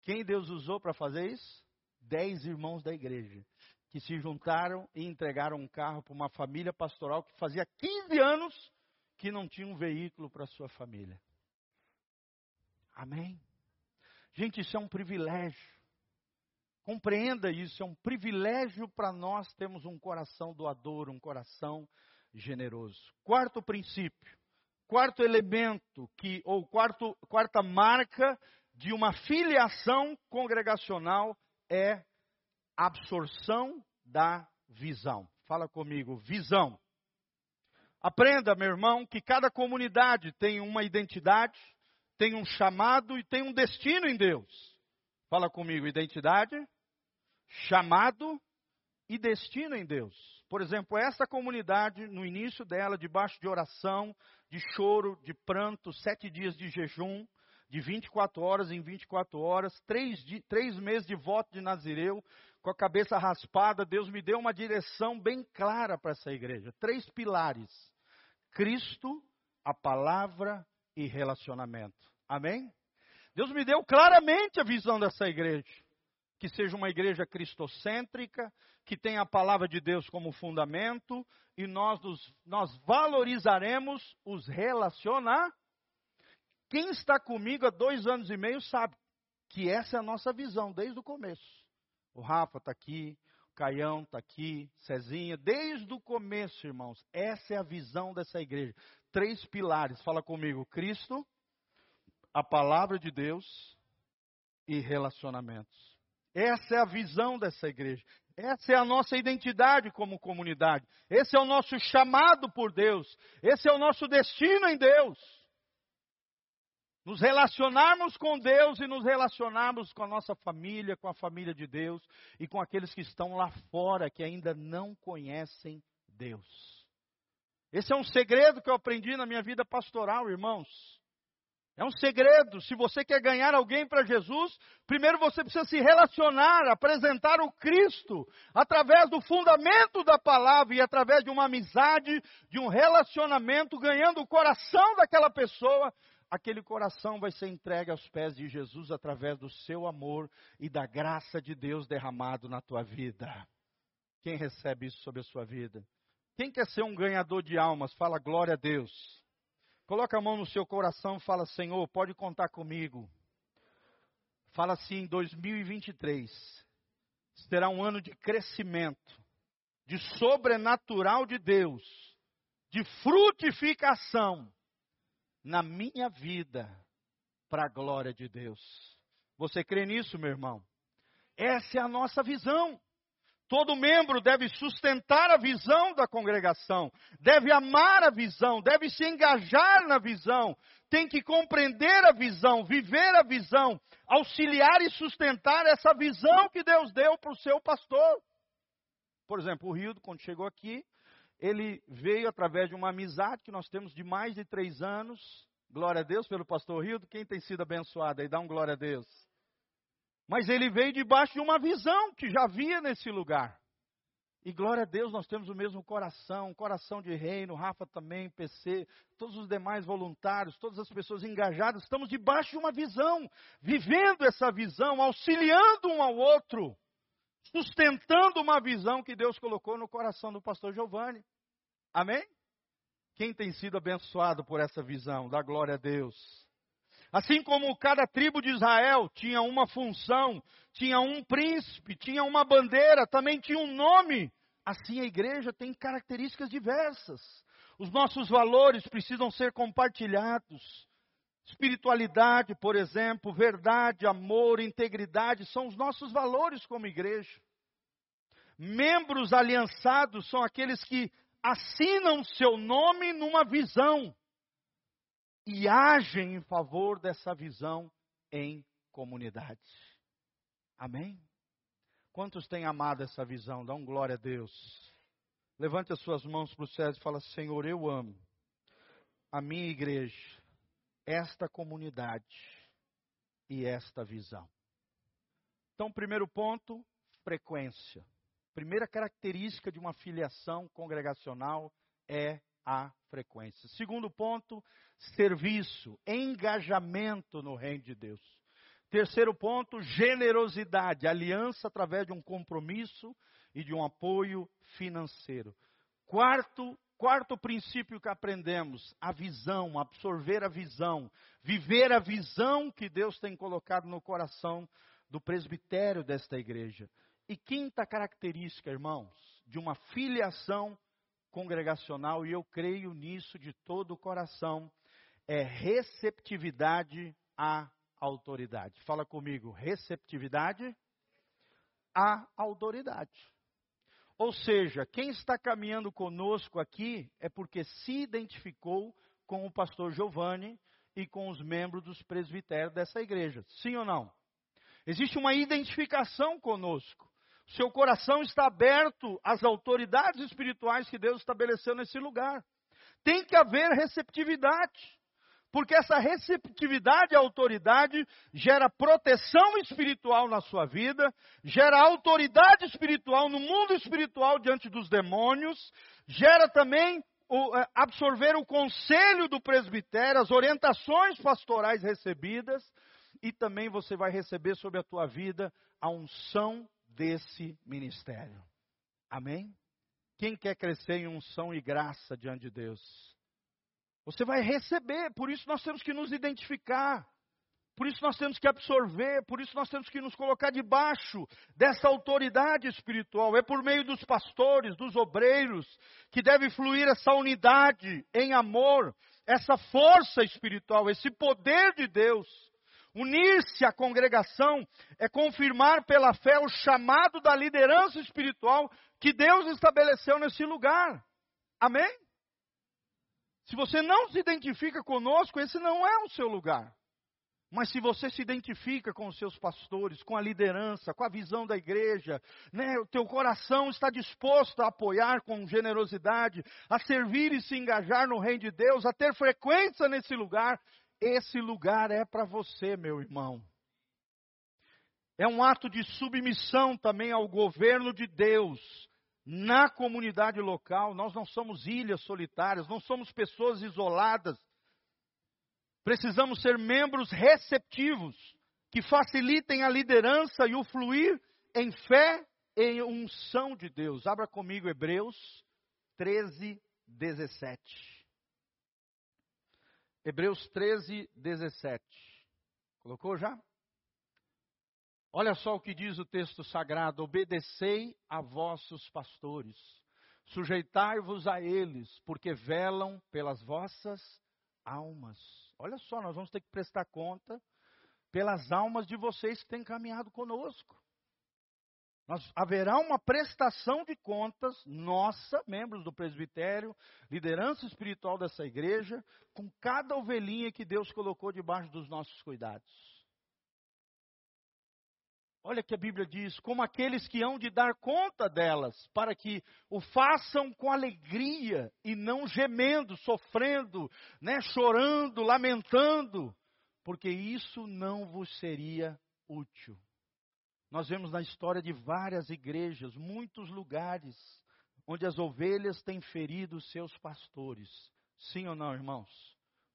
Quem Deus usou para fazer isso? Dez irmãos da igreja, que se juntaram e entregaram um carro para uma família pastoral que fazia 15 anos que não tinha um veículo para sua família. Amém? Gente, isso é um privilégio. Compreenda isso, é um privilégio para nós termos um coração doador, um coração generoso. Quarto princípio, quarto elemento que ou quarto, quarta marca de uma filiação congregacional é absorção da visão. Fala comigo, visão. Aprenda, meu irmão, que cada comunidade tem uma identidade, tem um chamado e tem um destino em Deus. Fala comigo, identidade, chamado e destino em Deus. Por exemplo, essa comunidade, no início dela, debaixo de oração, de choro, de pranto, sete dias de jejum, de 24 horas em 24 horas, três, três meses de voto de Nazireu, com a cabeça raspada, Deus me deu uma direção bem clara para essa igreja. Três pilares: Cristo, a palavra e relacionamento. Amém? Deus me deu claramente a visão dessa igreja que seja uma igreja cristocêntrica, que tenha a palavra de Deus como fundamento, e nós, nos, nós valorizaremos os relacionar. Quem está comigo há dois anos e meio sabe que essa é a nossa visão desde o começo. O Rafa está aqui, o Caião está aqui, Cezinha, desde o começo, irmãos. Essa é a visão dessa igreja. Três pilares, fala comigo: Cristo, a palavra de Deus e relacionamentos. Essa é a visão dessa igreja. Essa é a nossa identidade como comunidade. Esse é o nosso chamado por Deus. Esse é o nosso destino em Deus. Nos relacionarmos com Deus e nos relacionarmos com a nossa família, com a família de Deus e com aqueles que estão lá fora que ainda não conhecem Deus. Esse é um segredo que eu aprendi na minha vida pastoral, irmãos. É um segredo. Se você quer ganhar alguém para Jesus, primeiro você precisa se relacionar, apresentar o Cristo através do fundamento da palavra e através de uma amizade, de um relacionamento, ganhando o coração daquela pessoa. Aquele coração vai ser entregue aos pés de Jesus através do seu amor e da graça de Deus derramado na tua vida. Quem recebe isso sobre a sua vida? Quem quer ser um ganhador de almas? Fala glória a Deus. Coloca a mão no seu coração e fala: Senhor, pode contar comigo. Fala assim: 2023 será um ano de crescimento, de sobrenatural de Deus, de frutificação na minha vida, para a glória de Deus. Você crê nisso, meu irmão? Essa é a nossa visão. Todo membro deve sustentar a visão da congregação, deve amar a visão, deve se engajar na visão, tem que compreender a visão, viver a visão, auxiliar e sustentar essa visão que Deus deu para o seu pastor. Por exemplo, o Rio, quando chegou aqui, ele veio através de uma amizade que nós temos de mais de três anos. Glória a Deus pelo pastor Rio. Quem tem sido abençoado aí? Dá um glória a Deus. Mas ele veio debaixo de uma visão que já havia nesse lugar. E glória a Deus, nós temos o mesmo coração, coração de reino, Rafa também, PC, todos os demais voluntários, todas as pessoas engajadas, estamos debaixo de uma visão, vivendo essa visão, auxiliando um ao outro, sustentando uma visão que Deus colocou no coração do pastor Giovanni. Amém? Quem tem sido abençoado por essa visão? Da glória a Deus. Assim como cada tribo de Israel tinha uma função, tinha um príncipe, tinha uma bandeira, também tinha um nome, assim a igreja tem características diversas. Os nossos valores precisam ser compartilhados. Espiritualidade, por exemplo, verdade, amor, integridade são os nossos valores como igreja. Membros aliançados são aqueles que assinam seu nome numa visão e agem em favor dessa visão em comunidade. Amém? Quantos têm amado essa visão? Dão glória a Deus. Levante as suas mãos para o céu e fala: Senhor, eu amo a minha igreja, esta comunidade e esta visão. Então, primeiro ponto, frequência. Primeira característica de uma filiação congregacional é a frequência. Segundo ponto, serviço, engajamento no reino de Deus. Terceiro ponto, generosidade, aliança através de um compromisso e de um apoio financeiro. Quarto, quarto princípio que aprendemos, a visão, absorver a visão, viver a visão que Deus tem colocado no coração do presbitério desta igreja. E quinta característica, irmãos, de uma filiação congregacional, e eu creio nisso de todo o coração, é receptividade à autoridade. Fala comigo, receptividade à autoridade. Ou seja, quem está caminhando conosco aqui é porque se identificou com o pastor Giovanni e com os membros dos presbitérios dessa igreja. Sim ou não? Existe uma identificação conosco. Seu coração está aberto às autoridades espirituais que Deus estabeleceu nesse lugar. Tem que haver receptividade. Porque essa receptividade à autoridade gera proteção espiritual na sua vida, gera autoridade espiritual no mundo espiritual diante dos demônios, gera também é, absorver o conselho do presbitério, as orientações pastorais recebidas, e também você vai receber sobre a tua vida a unção desse ministério. Amém? Quem quer crescer em unção e graça diante de Deus? Você vai receber, por isso nós temos que nos identificar. Por isso nós temos que absorver, por isso nós temos que nos colocar debaixo dessa autoridade espiritual. É por meio dos pastores, dos obreiros, que deve fluir essa unidade em amor, essa força espiritual, esse poder de Deus. Unir-se à congregação é confirmar pela fé o chamado da liderança espiritual que Deus estabeleceu nesse lugar. Amém? Se você não se identifica conosco, esse não é o seu lugar. Mas se você se identifica com os seus pastores, com a liderança, com a visão da igreja, né, o teu coração está disposto a apoiar com generosidade, a servir e se engajar no reino de Deus, a ter frequência nesse lugar, esse lugar é para você, meu irmão. É um ato de submissão também ao governo de Deus na comunidade local. Nós não somos ilhas solitárias, não somos pessoas isoladas. Precisamos ser membros receptivos, que facilitem a liderança e o fluir em fé e unção de Deus. Abra comigo Hebreus 13, 17. Hebreus 13, 17. Colocou já? Olha só o que diz o texto sagrado: obedecei a vossos pastores, sujeitai-vos a eles, porque velam pelas vossas almas. Olha só, nós vamos ter que prestar conta pelas almas de vocês que têm caminhado conosco. Nós, haverá uma prestação de contas nossa, membros do presbitério, liderança espiritual dessa igreja, com cada ovelhinha que Deus colocou debaixo dos nossos cuidados. Olha que a Bíblia diz: como aqueles que hão de dar conta delas, para que o façam com alegria e não gemendo, sofrendo, né, chorando, lamentando, porque isso não vos seria útil. Nós vemos na história de várias igrejas, muitos lugares, onde as ovelhas têm ferido seus pastores. Sim ou não, irmãos?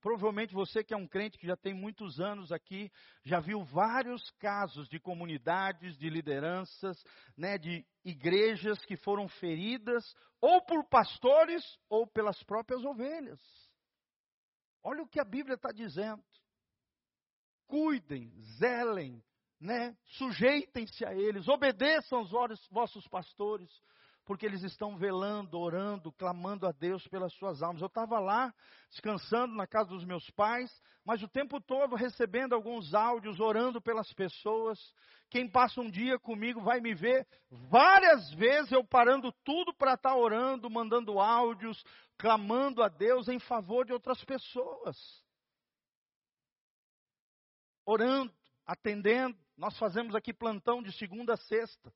Provavelmente você que é um crente que já tem muitos anos aqui, já viu vários casos de comunidades, de lideranças, né, de igrejas que foram feridas ou por pastores ou pelas próprias ovelhas. Olha o que a Bíblia está dizendo. Cuidem, zelem, né, sujeitem-se a eles, obedeçam aos vossos pastores, porque eles estão velando, orando, clamando a Deus pelas suas almas. Eu estava lá, descansando na casa dos meus pais, mas o tempo todo recebendo alguns áudios, orando pelas pessoas. Quem passa um dia comigo vai me ver várias vezes eu parando tudo para estar tá orando, mandando áudios, clamando a Deus em favor de outras pessoas. Orando, atendendo. Nós fazemos aqui plantão de segunda a sexta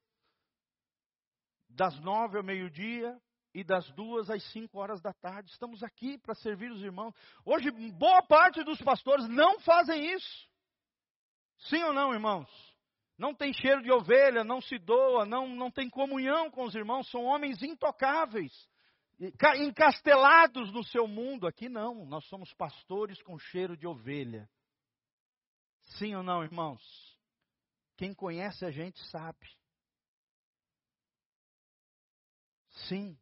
das nove ao meio-dia e das duas às cinco horas da tarde. Estamos aqui para servir os irmãos. Hoje, boa parte dos pastores não fazem isso. Sim ou não, irmãos? Não tem cheiro de ovelha, não se doa, não, não tem comunhão com os irmãos, são homens intocáveis, encastelados no seu mundo. Aqui não, nós somos pastores com cheiro de ovelha. Sim ou não, irmãos? Quem conhece a gente sabe. Sim,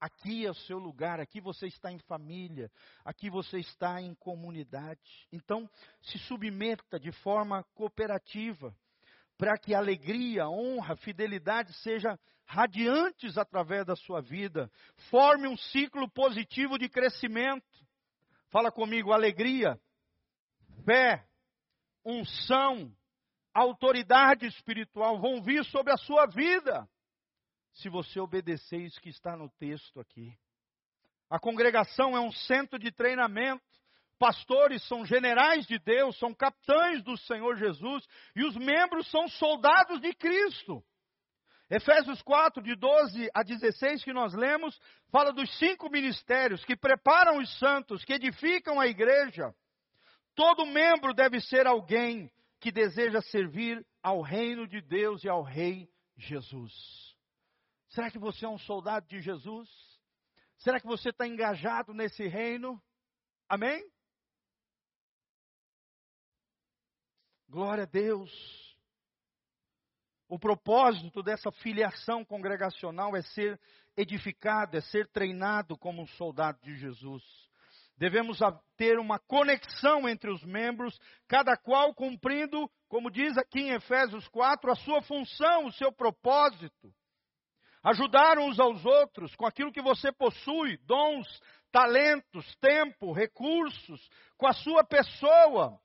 aqui é o seu lugar, aqui você está em família, aqui você está em comunidade. Então, se submeta de forma cooperativa, para que alegria, honra, fidelidade sejam radiantes através da sua vida. Forme um ciclo positivo de crescimento. Fala comigo, alegria, fé, unção, autoridade espiritual vão vir sobre a sua vida se você obedecer isso que está no texto aqui. A congregação é um centro de treinamento. Pastores são generais de Deus, são capitães do Senhor Jesus, e os membros são soldados de Cristo. Efésios 4, de 12 a 16, que nós lemos, fala dos cinco ministérios que preparam os santos, que edificam a igreja. Todo membro deve ser alguém que deseja servir ao reino de Deus e ao Rei Jesus. Será que você é um soldado de Jesus? Será que você está engajado nesse reino? Amém? Glória a Deus. O propósito dessa filiação congregacional é ser edificado, é ser treinado como um soldado de Jesus. Devemos ter uma conexão entre os membros, cada qual cumprindo, como diz aqui em Efésios 4, a sua função, o seu propósito ajudar uns aos outros com aquilo que você possui, dons, talentos, tempo, recursos, com a sua pessoa.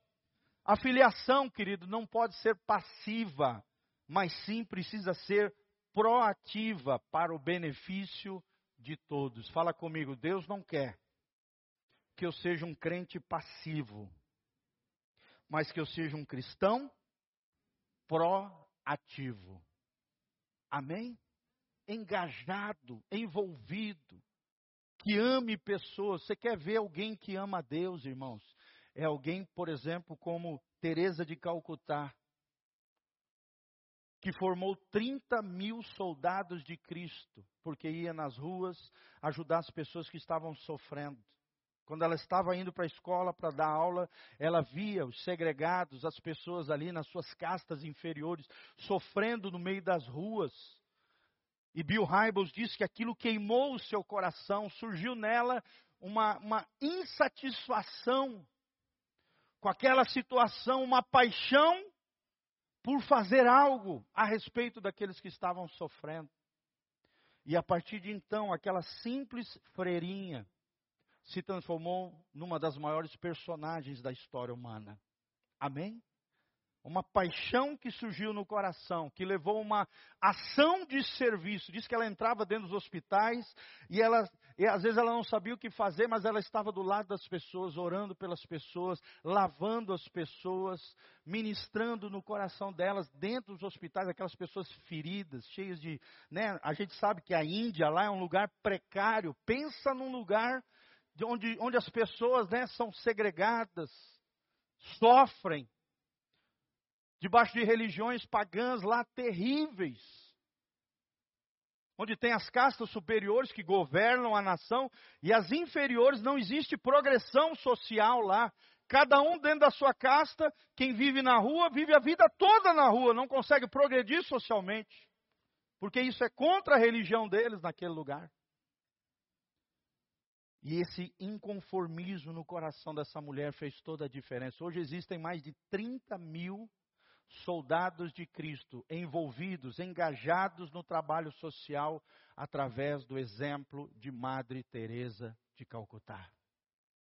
A filiação, querido, não pode ser passiva, mas sim precisa ser proativa para o benefício de todos. Fala comigo, Deus não quer que eu seja um crente passivo, mas que eu seja um cristão proativo. Amém? engajado, envolvido, que ame pessoas. Você quer ver alguém que ama a Deus, irmãos? É alguém, por exemplo, como Teresa de Calcutá, que formou 30 mil soldados de Cristo, porque ia nas ruas ajudar as pessoas que estavam sofrendo. Quando ela estava indo para a escola para dar aula, ela via os segregados, as pessoas ali nas suas castas inferiores, sofrendo no meio das ruas. E Bill Hybels diz que aquilo queimou o seu coração, surgiu nela uma, uma insatisfação com aquela situação, uma paixão por fazer algo a respeito daqueles que estavam sofrendo. E a partir de então, aquela simples freirinha se transformou numa das maiores personagens da história humana. Amém? uma paixão que surgiu no coração, que levou uma ação de serviço. Diz que ela entrava dentro dos hospitais e ela, e às vezes ela não sabia o que fazer, mas ela estava do lado das pessoas, orando pelas pessoas, lavando as pessoas, ministrando no coração delas dentro dos hospitais, aquelas pessoas feridas, cheias de, né? A gente sabe que a Índia lá é um lugar precário. Pensa num lugar de onde, onde as pessoas, né, são segregadas, sofrem debaixo de religiões pagãs lá terríveis. onde tem as castas superiores que governam a nação e as inferiores, não existe progressão social lá. Cada um dentro da sua casta, quem vive na rua, vive a vida toda na rua, não consegue progredir socialmente, porque isso é contra a religião deles naquele lugar. E esse inconformismo no coração dessa mulher fez toda a diferença. Hoje existem mais de 30 mil soldados de Cristo envolvidos, engajados no trabalho social através do exemplo de Madre Teresa de Calcutá.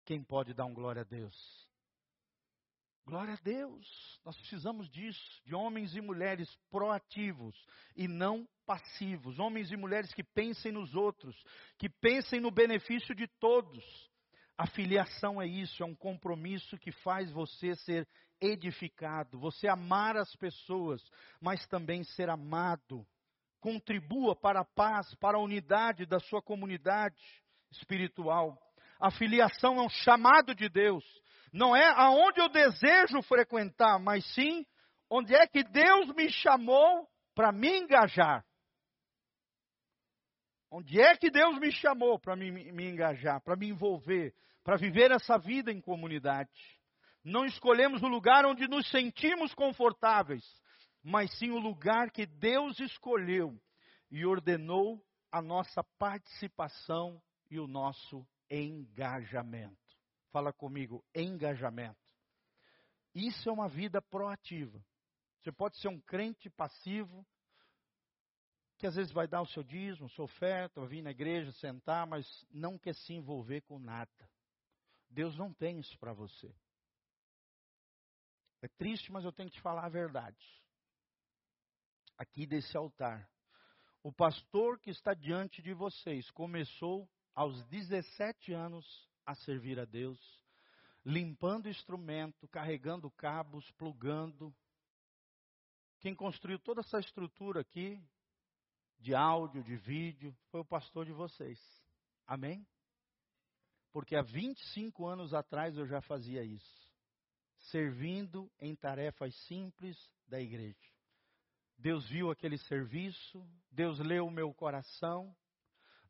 Quem pode dar um glória a Deus? Glória a Deus. Nós precisamos disso, de homens e mulheres proativos e não passivos, homens e mulheres que pensem nos outros, que pensem no benefício de todos. A filiação é isso, é um compromisso que faz você ser edificado, você amar as pessoas, mas também ser amado. Contribua para a paz, para a unidade da sua comunidade espiritual. A filiação é um chamado de Deus. Não é aonde eu desejo frequentar, mas sim onde é que Deus me chamou para me engajar. Onde é que Deus me chamou para me, me engajar, para me envolver, para viver essa vida em comunidade? Não escolhemos o lugar onde nos sentimos confortáveis, mas sim o lugar que Deus escolheu e ordenou a nossa participação e o nosso engajamento. Fala comigo, engajamento. Isso é uma vida proativa. Você pode ser um crente passivo, que às vezes vai dar o seu dízimo, sua oferta, vir na igreja, sentar, mas não quer se envolver com nada. Deus não tem isso para você. É triste, mas eu tenho que te falar a verdade. Aqui desse altar. O pastor que está diante de vocês começou aos 17 anos a servir a Deus, limpando instrumento, carregando cabos, plugando. Quem construiu toda essa estrutura aqui, de áudio, de vídeo, foi o pastor de vocês. Amém? Porque há 25 anos atrás eu já fazia isso servindo em tarefas simples da igreja. Deus viu aquele serviço, Deus leu o meu coração.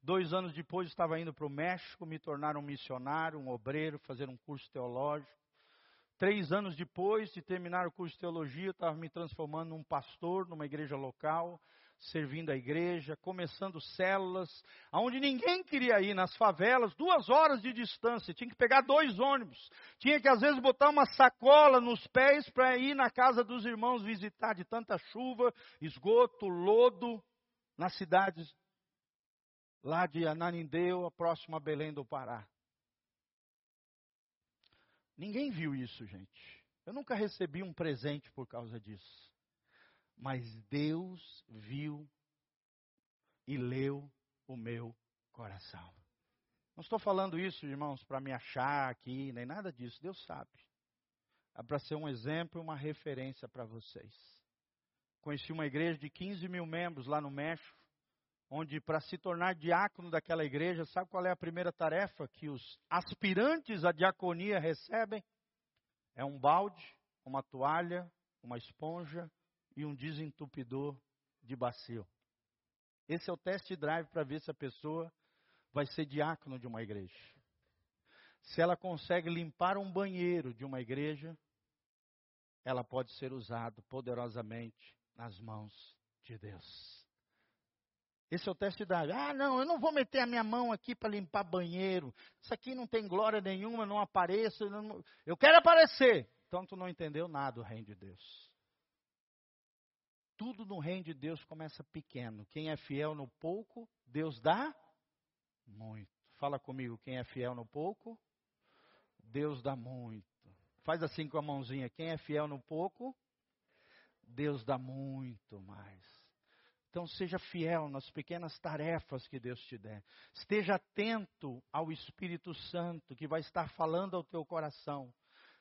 Dois anos depois estava indo para o México, me tornar um missionário, um obreiro, fazer um curso teológico. Três anos depois de terminar o curso de teologia, estava me transformando num pastor numa igreja local servindo a igreja, começando células, aonde ninguém queria ir, nas favelas, duas horas de distância, tinha que pegar dois ônibus, tinha que às vezes botar uma sacola nos pés para ir na casa dos irmãos visitar, de tanta chuva, esgoto, lodo, nas cidades lá de Ananindeu, a próxima Belém do Pará. Ninguém viu isso, gente. Eu nunca recebi um presente por causa disso. Mas Deus viu e leu o meu coração. Não estou falando isso, irmãos, para me achar aqui, nem nada disso. Deus sabe. É para ser um exemplo, uma referência para vocês. Conheci uma igreja de 15 mil membros lá no México, onde para se tornar diácono daquela igreja, sabe qual é a primeira tarefa que os aspirantes à diaconia recebem? É um balde, uma toalha, uma esponja e um desentupidor de bacio. Esse é o test drive para ver se a pessoa vai ser diácono de uma igreja. Se ela consegue limpar um banheiro de uma igreja, ela pode ser usada poderosamente nas mãos de Deus. Esse é o teste drive. Ah, não, eu não vou meter a minha mão aqui para limpar banheiro. Isso aqui não tem glória nenhuma, não apareço. Eu quero aparecer. Então tu não entendeu nada do reino de Deus. Tudo no reino de Deus começa pequeno. Quem é fiel no pouco, Deus dá muito. Fala comigo, quem é fiel no pouco, Deus dá muito. Faz assim com a mãozinha. Quem é fiel no pouco, Deus dá muito mais. Então seja fiel nas pequenas tarefas que Deus te der. Esteja atento ao Espírito Santo que vai estar falando ao teu coração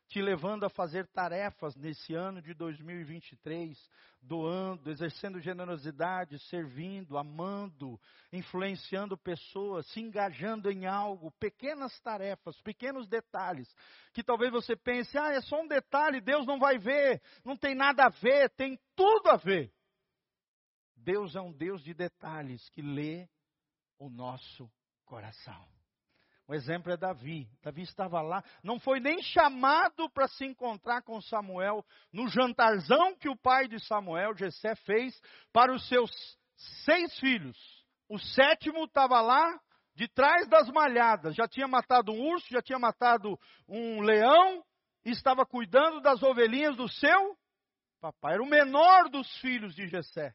te levando a fazer tarefas nesse ano de 2023, doando, exercendo generosidade, servindo, amando, influenciando pessoas, se engajando em algo, pequenas tarefas, pequenos detalhes, que talvez você pense, ah, é só um detalhe, Deus não vai ver, não tem nada a ver, tem tudo a ver. Deus é um Deus de detalhes que lê o nosso coração. O exemplo é Davi. Davi estava lá, não foi nem chamado para se encontrar com Samuel no jantarzão que o pai de Samuel, Jessé, fez para os seus seis filhos. O sétimo estava lá de trás das malhadas, já tinha matado um urso, já tinha matado um leão, e estava cuidando das ovelhinhas do seu papai. Era o menor dos filhos de Jessé.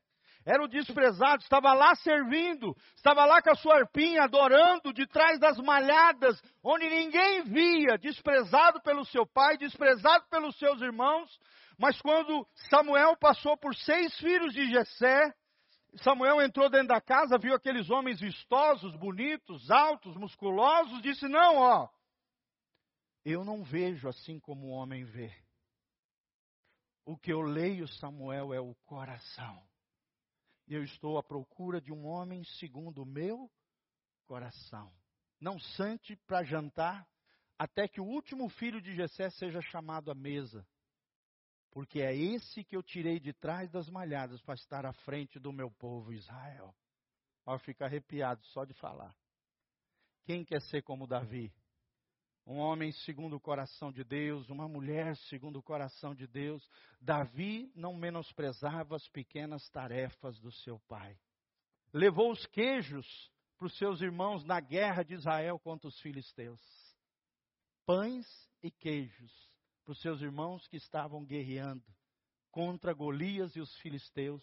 Era o desprezado, estava lá servindo, estava lá com a sua arpinha, adorando, de trás das malhadas, onde ninguém via, desprezado pelo seu pai, desprezado pelos seus irmãos. Mas quando Samuel passou por seis filhos de Jessé, Samuel entrou dentro da casa, viu aqueles homens vistosos, bonitos, altos, musculosos, disse: Não, ó, eu não vejo assim como o homem vê. O que eu leio, Samuel, é o coração. E eu estou à procura de um homem segundo o meu coração. Não sante para jantar, até que o último filho de Jessé seja chamado à mesa porque é esse que eu tirei de trás das malhadas para estar à frente do meu povo Israel. Ó, fica arrepiado só de falar. Quem quer ser como Davi? Um homem segundo o coração de Deus, uma mulher segundo o coração de Deus. Davi não menosprezava as pequenas tarefas do seu pai. Levou os queijos para os seus irmãos na guerra de Israel contra os filisteus. Pães e queijos para os seus irmãos que estavam guerreando contra Golias e os filisteus,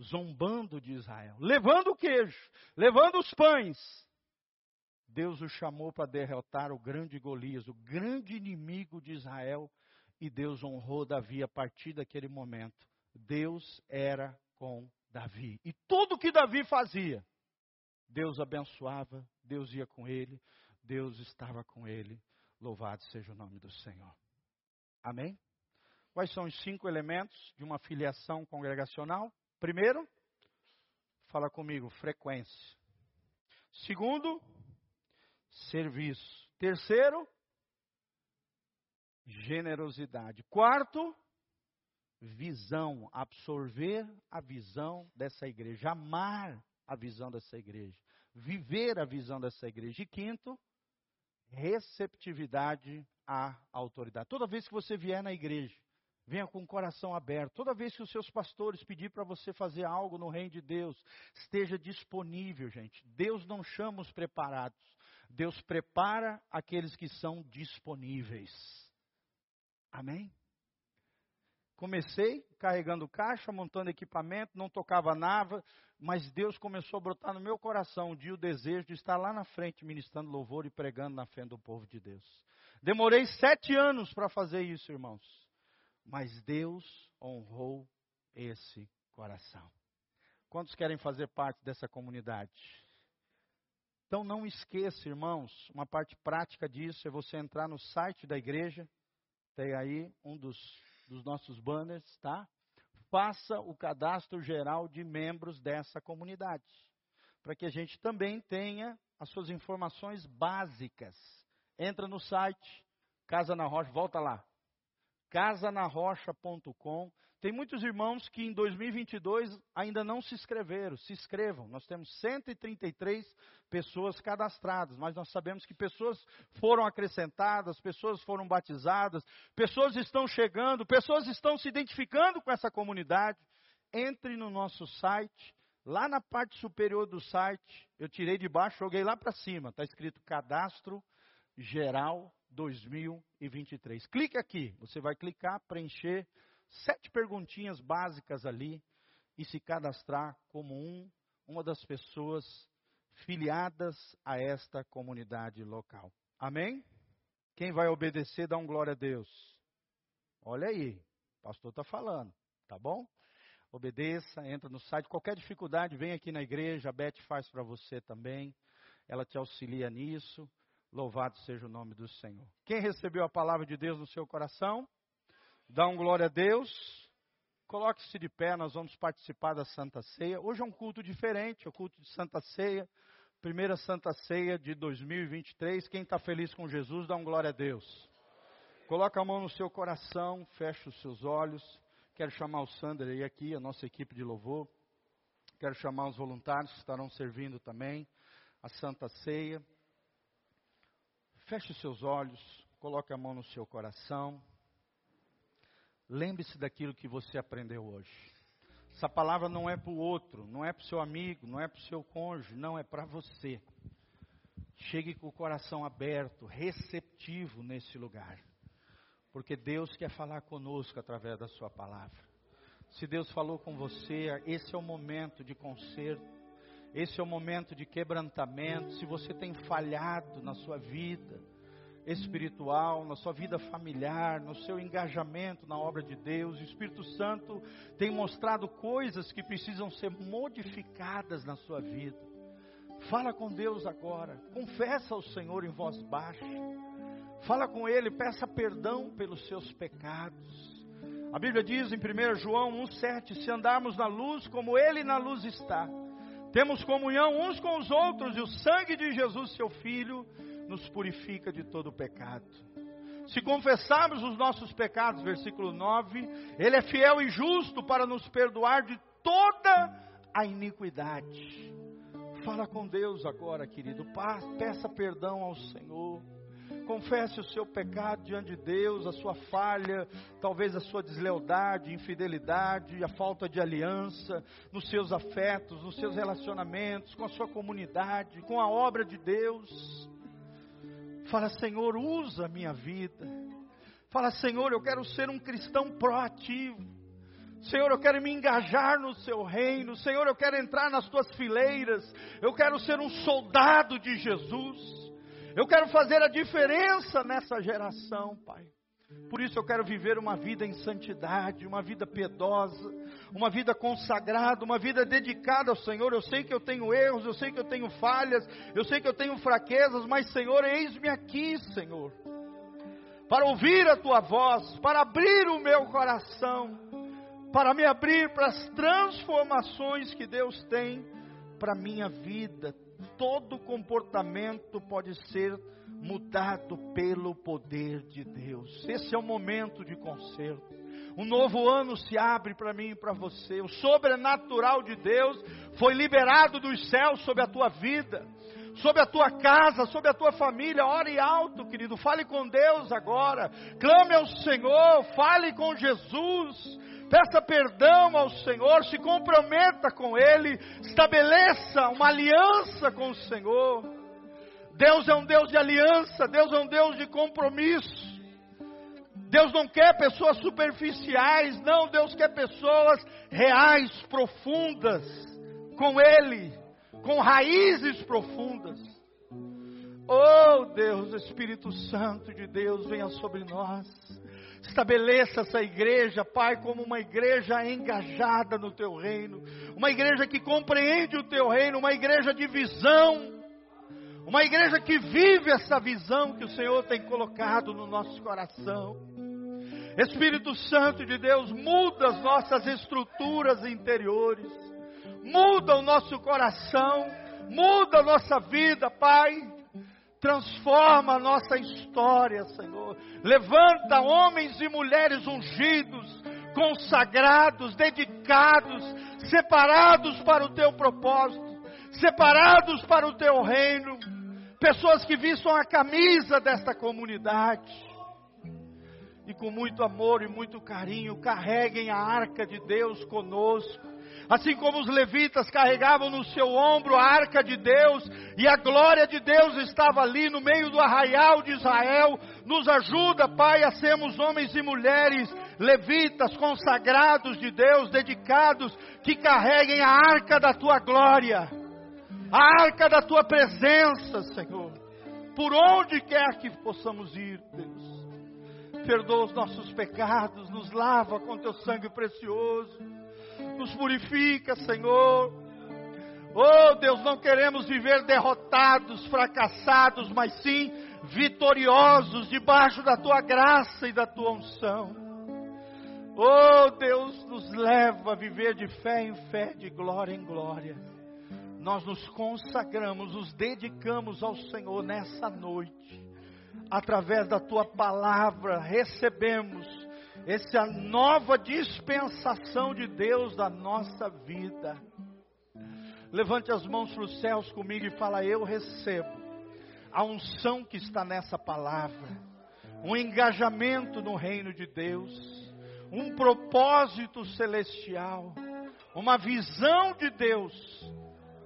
zombando de Israel, levando o queijo, levando os pães. Deus o chamou para derrotar o grande Golias, o grande inimigo de Israel, e Deus honrou Davi a partir daquele momento. Deus era com Davi. E tudo que Davi fazia, Deus abençoava, Deus ia com ele, Deus estava com ele. Louvado seja o nome do Senhor. Amém? Quais são os cinco elementos de uma filiação congregacional? Primeiro, fala comigo, frequência. Segundo, serviço. Terceiro, generosidade. Quarto, visão, absorver a visão dessa igreja, amar a visão dessa igreja, viver a visão dessa igreja. E quinto, receptividade à autoridade. Toda vez que você vier na igreja, venha com o coração aberto. Toda vez que os seus pastores pedir para você fazer algo no reino de Deus, esteja disponível, gente. Deus não chama os preparados. Deus prepara aqueles que são disponíveis. Amém? Comecei carregando caixa, montando equipamento, não tocava nada, mas Deus começou a brotar no meu coração um dia o desejo de estar lá na frente ministrando louvor e pregando na frente do povo de Deus. Demorei sete anos para fazer isso, irmãos, mas Deus honrou esse coração. Quantos querem fazer parte dessa comunidade? Então não esqueça, irmãos, uma parte prática disso é você entrar no site da igreja, tem aí um dos dos nossos banners, tá? Faça o cadastro geral de membros dessa comunidade, para que a gente também tenha as suas informações básicas. Entra no site Casa na Rocha, volta lá. casanarrocha.com tem muitos irmãos que em 2022 ainda não se inscreveram. Se inscrevam. Nós temos 133 pessoas cadastradas, mas nós sabemos que pessoas foram acrescentadas, pessoas foram batizadas, pessoas estão chegando, pessoas estão se identificando com essa comunidade. Entre no nosso site, lá na parte superior do site, eu tirei de baixo, joguei lá para cima, está escrito Cadastro Geral 2023. Clique aqui, você vai clicar, preencher sete perguntinhas básicas ali e se cadastrar como um, uma das pessoas filiadas a esta comunidade local. Amém? Quem vai obedecer, dá um glória a Deus. Olha aí, o pastor está falando, tá bom? Obedeça, entra no site. Qualquer dificuldade, vem aqui na igreja, a Beth faz para você também. Ela te auxilia nisso. Louvado seja o nome do Senhor. Quem recebeu a palavra de Deus no seu coração? Dá um glória a Deus. Coloque-se de pé, nós vamos participar da Santa Ceia. Hoje é um culto diferente, é o culto de Santa Ceia. Primeira Santa Ceia de 2023. Quem está feliz com Jesus, dá um glória a Deus. Coloca a mão no seu coração, fecha os seus olhos. Quero chamar o Sander aí aqui, a nossa equipe de louvor. Quero chamar os voluntários que estarão servindo também a Santa Ceia. Feche seus olhos, coloque a mão no seu coração. Lembre-se daquilo que você aprendeu hoje. Essa palavra não é para o outro, não é para o seu amigo, não é para o seu cônjuge, não, é para você. Chegue com o coração aberto, receptivo nesse lugar. Porque Deus quer falar conosco através da Sua palavra. Se Deus falou com você, esse é o momento de conserto, esse é o momento de quebrantamento. Se você tem falhado na sua vida espiritual, na sua vida familiar, no seu engajamento na obra de Deus, o Espírito Santo tem mostrado coisas que precisam ser modificadas na sua vida. Fala com Deus agora, confessa ao Senhor em voz baixa. Fala com Ele, peça perdão pelos seus pecados. A Bíblia diz em 1 João 1,7: Se andarmos na luz como Ele na luz está, temos comunhão uns com os outros, e o sangue de Jesus, seu Filho, nos purifica de todo pecado. Se confessarmos os nossos pecados, versículo 9, Ele é fiel e justo para nos perdoar de toda a iniquidade. Fala com Deus agora, querido. Peça perdão ao Senhor. Confesse o seu pecado diante de Deus, a sua falha, talvez a sua deslealdade, infidelidade, a falta de aliança nos seus afetos, nos seus relacionamentos, com a sua comunidade, com a obra de Deus. Fala, Senhor, usa a minha vida. Fala, Senhor, eu quero ser um cristão proativo. Senhor, eu quero me engajar no seu reino. Senhor, eu quero entrar nas tuas fileiras. Eu quero ser um soldado de Jesus. Eu quero fazer a diferença nessa geração, Pai. Por isso eu quero viver uma vida em santidade, uma vida piedosa, uma vida consagrada, uma vida dedicada ao Senhor. Eu sei que eu tenho erros, eu sei que eu tenho falhas, eu sei que eu tenho fraquezas, mas Senhor, eis-me aqui, Senhor, para ouvir a tua voz, para abrir o meu coração para me abrir para as transformações que Deus tem para a minha vida. Todo comportamento pode ser mudado pelo poder de Deus. Esse é o momento de conserto. Um novo ano se abre para mim e para você. O sobrenatural de Deus foi liberado dos céus sobre a tua vida, sobre a tua casa, sobre a tua família. Ore alto, querido. Fale com Deus agora. Clame ao Senhor. Fale com Jesus peça perdão ao Senhor, se comprometa com Ele, estabeleça uma aliança com o Senhor. Deus é um Deus de aliança, Deus é um Deus de compromisso. Deus não quer pessoas superficiais, não, Deus quer pessoas reais, profundas, com Ele, com raízes profundas. Oh Deus, Espírito Santo de Deus, venha sobre nós. Estabeleça essa igreja, Pai, como uma igreja engajada no teu reino, uma igreja que compreende o teu reino, uma igreja de visão, uma igreja que vive essa visão que o Senhor tem colocado no nosso coração. Espírito Santo de Deus, muda as nossas estruturas interiores, muda o nosso coração, muda a nossa vida, Pai transforma a nossa história, Senhor. Levanta homens e mulheres ungidos, consagrados, dedicados, separados para o teu propósito, separados para o teu reino. Pessoas que vistam a camisa desta comunidade. E com muito amor e muito carinho carreguem a arca de Deus conosco. Assim como os levitas carregavam no seu ombro a arca de Deus e a glória de Deus estava ali no meio do arraial de Israel, nos ajuda, Pai, a sermos homens e mulheres levitas, consagrados de Deus, dedicados, que carreguem a arca da tua glória, arca da tua presença, Senhor, por onde quer que possamos ir, Deus. Perdoa os nossos pecados, nos lava com teu sangue precioso nos purifica, Senhor. Oh Deus, não queremos viver derrotados, fracassados, mas sim vitoriosos debaixo da tua graça e da tua unção. Oh Deus, nos leva a viver de fé em fé, de glória em glória. Nós nos consagramos, nos dedicamos ao Senhor nessa noite. Através da tua palavra, recebemos essa nova dispensação de Deus da nossa vida. levante as mãos para os céus comigo e fala: Eu recebo a unção que está nessa palavra, um engajamento no reino de Deus, um propósito celestial, uma visão de Deus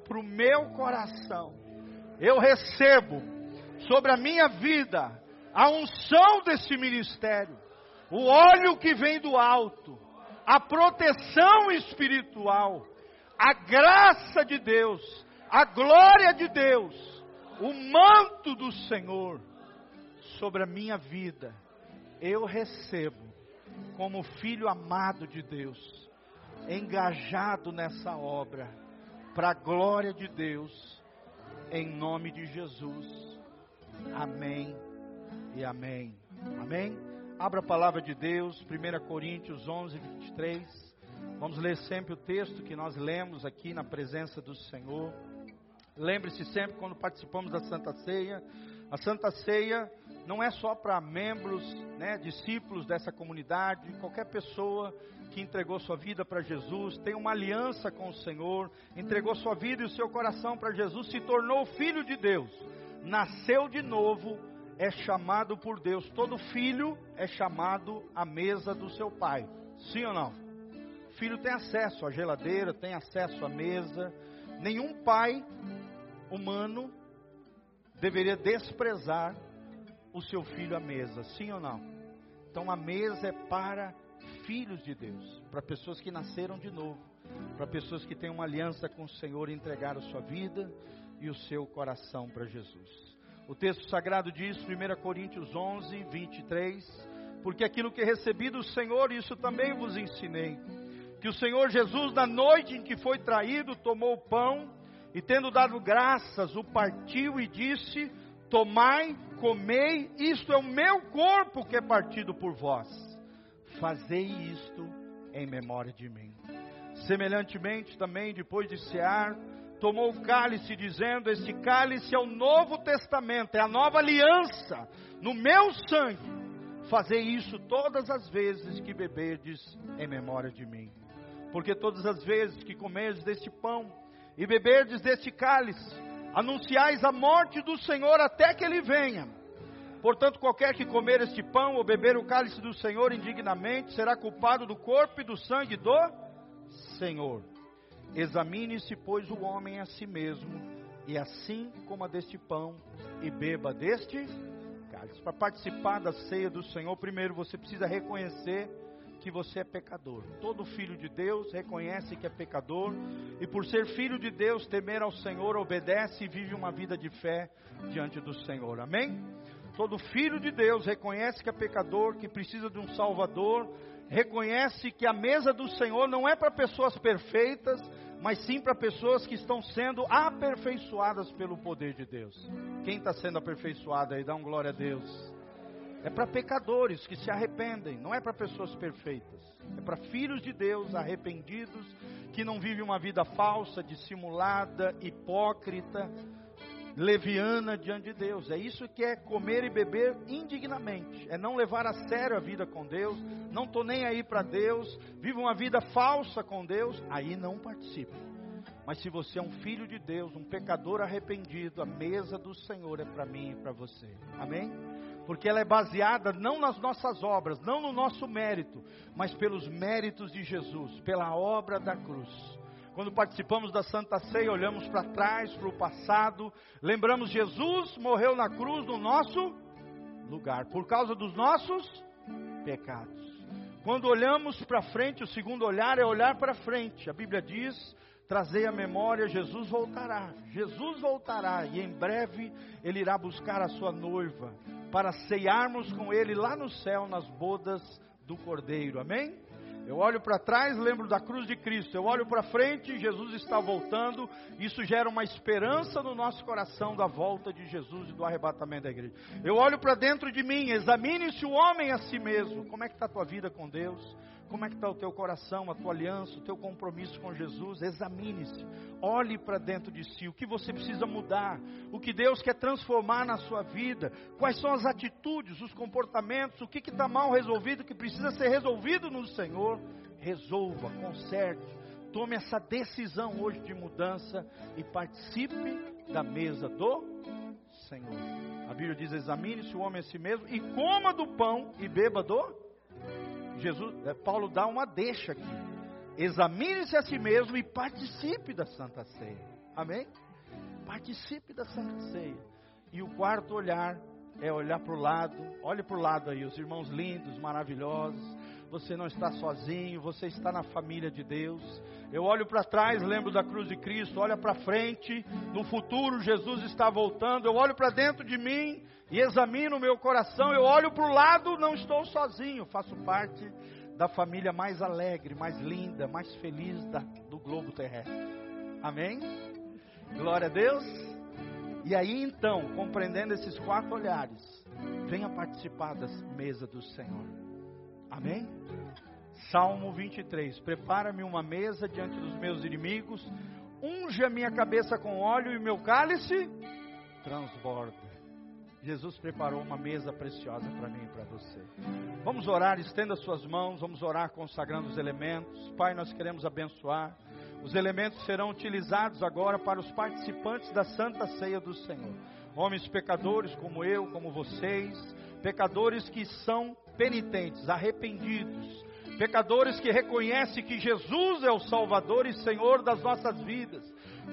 para o meu coração. Eu recebo sobre a minha vida a unção desse ministério, o óleo que vem do alto, a proteção espiritual, a graça de Deus, a glória de Deus, o manto do Senhor sobre a minha vida. Eu recebo como filho amado de Deus, engajado nessa obra, para a glória de Deus, em nome de Jesus. Amém e amém. Amém? Abra a palavra de Deus, 1 Coríntios 11, 23. Vamos ler sempre o texto que nós lemos aqui na presença do Senhor. Lembre-se sempre quando participamos da Santa Ceia. A Santa Ceia não é só para membros, né, discípulos dessa comunidade, qualquer pessoa que entregou sua vida para Jesus, tem uma aliança com o Senhor, entregou sua vida e o seu coração para Jesus, se tornou filho de Deus, nasceu de novo é chamado por Deus. Todo filho é chamado à mesa do seu pai. Sim ou não? filho tem acesso à geladeira, tem acesso à mesa. Nenhum pai humano deveria desprezar o seu filho à mesa. Sim ou não? Então a mesa é para filhos de Deus, para pessoas que nasceram de novo, para pessoas que têm uma aliança com o Senhor e entregaram sua vida e o seu coração para Jesus. O texto sagrado diz, 1 Coríntios 11, 23, porque aquilo que recebi do Senhor, isso também vos ensinei, que o Senhor Jesus, na noite em que foi traído, tomou o pão e, tendo dado graças, o partiu e disse: Tomai, comei, isto é o meu corpo que é partido por vós. Fazei isto em memória de mim. Semelhantemente, também, depois de cear, tomou o cálice, dizendo: Este cálice é o novo testamento, é a nova aliança no meu sangue. Fazei isso todas as vezes que beberdes em memória de mim. Porque todas as vezes que comerdes deste pão e beberdes deste cálice, anunciais a morte do Senhor até que ele venha. Portanto, qualquer que comer este pão ou beber o cálice do Senhor indignamente será culpado do corpo e do sangue do Senhor. Examine-se, pois, o homem a si mesmo, e assim coma deste pão e beba deste cálice. Para participar da ceia do Senhor, primeiro você precisa reconhecer que você é pecador. Todo filho de Deus reconhece que é pecador e por ser filho de Deus, temer ao Senhor, obedece e vive uma vida de fé diante do Senhor. Amém? Todo filho de Deus reconhece que é pecador, que precisa de um Salvador reconhece que a mesa do Senhor não é para pessoas perfeitas, mas sim para pessoas que estão sendo aperfeiçoadas pelo poder de Deus. Quem está sendo aperfeiçoado aí? Dá um glória a Deus. É para pecadores que se arrependem, não é para pessoas perfeitas. É para filhos de Deus arrependidos, que não vivem uma vida falsa, dissimulada, hipócrita, leviana diante de Deus. É isso que é comer e beber indignamente. É não levar a sério a vida com Deus. Não estou nem aí para Deus. Vivo uma vida falsa com Deus. Aí não participe. Mas se você é um filho de Deus, um pecador arrependido, a mesa do Senhor é para mim e para você. Amém? Porque ela é baseada não nas nossas obras, não no nosso mérito, mas pelos méritos de Jesus, pela obra da cruz. Quando participamos da Santa Ceia, olhamos para trás, para o passado, lembramos Jesus morreu na cruz no nosso lugar, por causa dos nossos pecados. Quando olhamos para frente, o segundo olhar é olhar para frente. A Bíblia diz: trazei a memória, Jesus voltará. Jesus voltará e em breve ele irá buscar a sua noiva para ceiarmos com ele lá no céu nas bodas do Cordeiro. Amém? Eu olho para trás, lembro da cruz de Cristo. Eu olho para frente, Jesus está voltando. Isso gera uma esperança no nosso coração da volta de Jesus e do arrebatamento da igreja. Eu olho para dentro de mim, examine-se o homem a si mesmo. Como é que está a tua vida com Deus? Como é que está o teu coração, a tua aliança, o teu compromisso com Jesus? Examine-se, olhe para dentro de si, o que você precisa mudar, o que Deus quer transformar na sua vida, quais são as atitudes, os comportamentos, o que está mal resolvido, que precisa ser resolvido no Senhor. Resolva, conserte, tome essa decisão hoje de mudança e participe da mesa do Senhor. A Bíblia diz: examine-se o homem a si mesmo e coma do pão e beba do. Jesus, é, Paulo dá uma deixa aqui. Examine-se a si mesmo e participe da Santa Ceia. Amém? Participe da Santa Ceia. E o quarto olhar é olhar para o lado. Olhe para o lado aí, os irmãos lindos, maravilhosos você não está sozinho, você está na família de Deus. Eu olho para trás, lembro da cruz de Cristo, olho para frente, no futuro Jesus está voltando. Eu olho para dentro de mim e examino o meu coração. Eu olho para o lado, não estou sozinho, faço parte da família mais alegre, mais linda, mais feliz da, do globo terrestre. Amém? Glória a Deus. E aí então, compreendendo esses quatro olhares, venha participar da mesa do Senhor. Amém? Salmo 23. Prepara-me uma mesa diante dos meus inimigos, unge a minha cabeça com óleo e meu cálice transborda. Jesus preparou uma mesa preciosa para mim e para você. Vamos orar, estenda suas mãos, vamos orar consagrando os elementos. Pai, nós queremos abençoar. Os elementos serão utilizados agora para os participantes da Santa Ceia do Senhor. Homens pecadores como eu, como vocês, pecadores que são penitentes, arrependidos, pecadores que reconhecem que Jesus é o Salvador e Senhor das nossas vidas,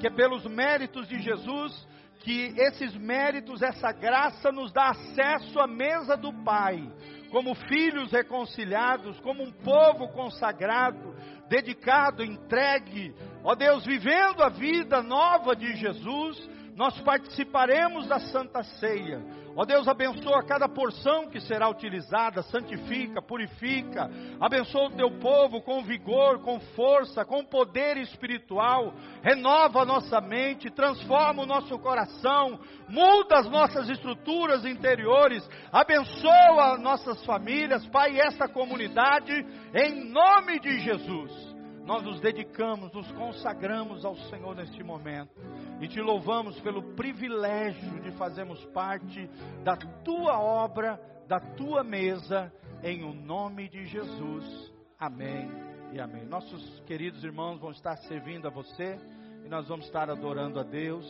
que é pelos méritos de Jesus que esses méritos, essa graça nos dá acesso à mesa do Pai, como filhos reconciliados, como um povo consagrado, dedicado, entregue, ó Deus, vivendo a vida nova de Jesus, nós participaremos da Santa Ceia. Ó Deus, abençoa cada porção que será utilizada, santifica, purifica, abençoa o teu povo com vigor, com força, com poder espiritual, renova a nossa mente, transforma o nosso coração, muda as nossas estruturas interiores, abençoa nossas famílias, Pai, essa comunidade, em nome de Jesus nós nos dedicamos, nos consagramos ao Senhor neste momento e te louvamos pelo privilégio de fazermos parte da tua obra, da tua mesa, em o nome de Jesus. Amém e amém. Nossos queridos irmãos vão estar servindo a você e nós vamos estar adorando a Deus.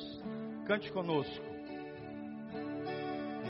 Cante conosco.